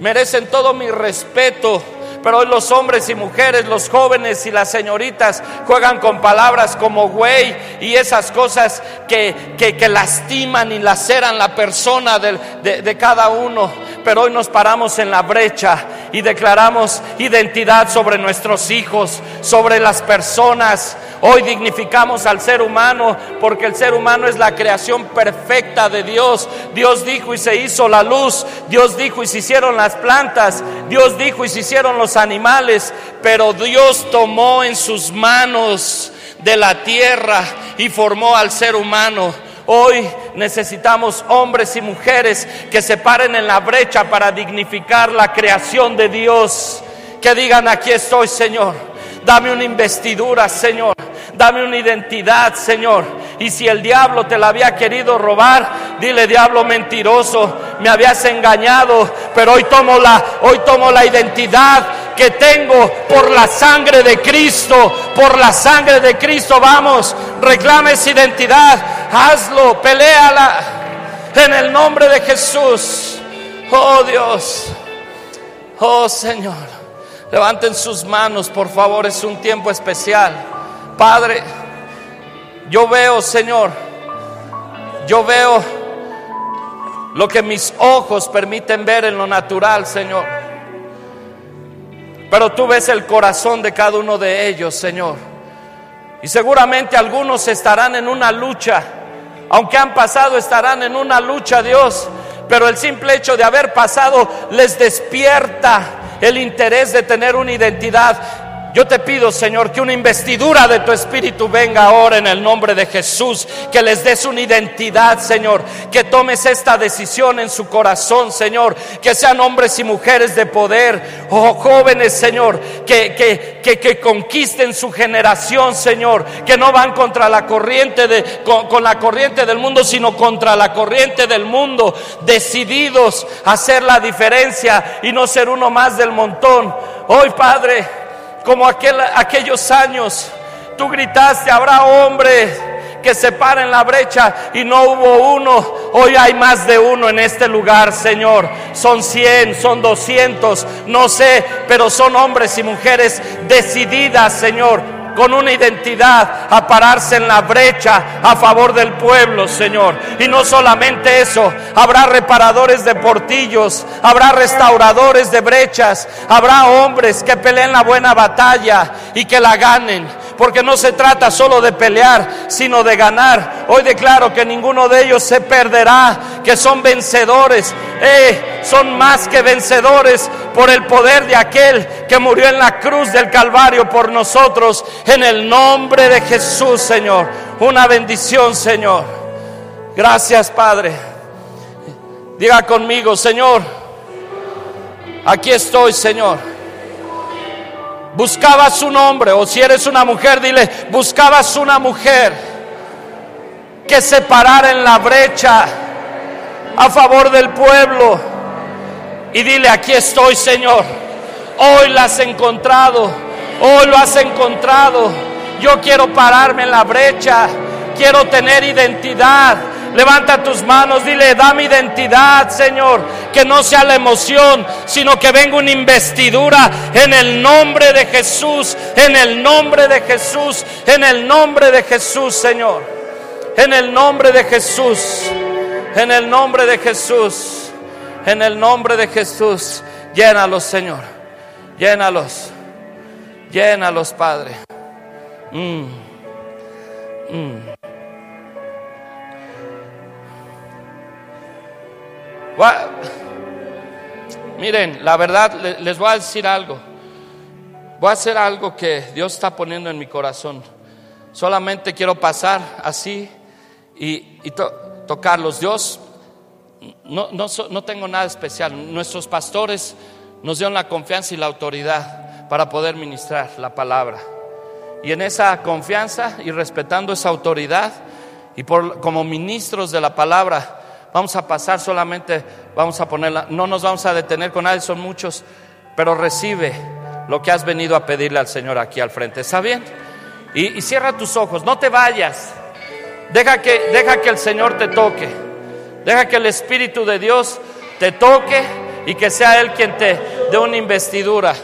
merecen todo mi respeto. Pero hoy los hombres y mujeres, los jóvenes y las señoritas juegan con palabras como güey y esas cosas que, que, lastiman y laceran la persona de, de cada uno. Pero hoy nos paramos en la brecha y declaramos identidad sobre nuestros hijos, sobre las personas. Hoy dignificamos al ser humano porque el ser humano es la creación perfecta de Dios. Dios dijo y se hizo la luz. Dios dijo y se hicieron las plantas. Dios dijo y se hicieron los animales, pero Dios tomó en sus manos de la tierra y formó al ser humano. Hoy necesitamos hombres y mujeres que se paren en la brecha para dignificar la creación de Dios. Que digan, aquí estoy, Señor. Dame una investidura, Señor. Dame una identidad, Señor. Y si el diablo te la había querido robar, dile diablo mentiroso, me habías engañado, pero hoy tomo la hoy tomo la identidad que tengo por la sangre de Cristo, por la sangre de Cristo, vamos, reclame esa identidad, hazlo, peleala en el nombre de Jesús. Oh Dios. Oh Señor. Levanten sus manos, por favor, es un tiempo especial. Padre, yo veo, Señor, yo veo lo que mis ojos permiten ver en lo natural, Señor. Pero tú ves el corazón de cada uno de ellos, Señor. Y seguramente algunos estarán en una lucha. Aunque han pasado, estarán en una lucha, Dios. Pero el simple hecho de haber pasado les despierta el interés de tener una identidad yo te pido, Señor, que una investidura de tu Espíritu venga ahora en el nombre de Jesús, que les des una identidad, Señor, que tomes esta decisión en su corazón, Señor, que sean hombres y mujeres de poder, oh jóvenes, Señor, que, que, que, conquisten su generación, Señor, que no van contra la corriente de, con la corriente del mundo, sino contra la corriente del mundo, decididos a hacer la diferencia y no ser uno más del montón. Hoy, Padre, como aquel, aquellos años. Tú gritaste, habrá hombres que se paren la brecha y no hubo uno. Hoy hay más de uno en este lugar, Señor. Son cien, son doscientos, no sé, pero son hombres y mujeres decididas, Señor, con una identidad a pararse en la brecha a favor del pueblo, Señor. Y no solamente eso, habrá reparadores de portillos, habrá restauradores de brechas, habrá hombres que peleen la buena batalla y que la ganen porque no se trata solo de pelear, sino de ganar. Hoy declaro que ninguno de ellos se perderá, que son vencedores, eh, son más que vencedores por el poder de aquel que murió en la cruz del Calvario por nosotros, en el nombre de Jesús, Señor. Una bendición, Señor. Gracias, Padre. Diga conmigo, Señor, aquí estoy, Señor buscabas un hombre, o si eres una mujer, dile, buscabas una mujer que se parara en la brecha a favor del pueblo. Y dile, aquí estoy, Señor. Hoy la has encontrado, hoy lo has encontrado. Yo quiero pararme en la brecha, quiero tener identidad, Levanta tus manos, dile, dame identidad, Señor. Que no sea la emoción, sino que venga una investidura en el nombre de Jesús, en el nombre de Jesús, en el nombre de Jesús, Señor. En el nombre de Jesús, en el nombre de Jesús, en el nombre de Jesús. Llénalos, Señor. Llénalos. Llénalos, Padre. Mm. Mm. Miren, la verdad, les voy a decir algo. voy a hacer algo que Dios está poniendo en mi corazón. Solamente quiero pasar así y, y to- tocarlos. Dios, no, no, no tengo nada especial. Nuestros pastores nos dieron la confianza y la autoridad para poder ministrar la palabra. Y en esa confianza y respetando esa autoridad y como ministros de la palabra, vamos a pasar solamente, vamos a ponerla, no nos vamos a detener con nadie, son muchos, pero recibe lo que has venido a pedirle al Señor aquí al frente. ¿Está bien? Y, y cierra tus ojos, no te vayas. Deja que, deja que el Señor te toque. Deja que el Espíritu de Dios te toque y que sea Él quien te dé una investidura.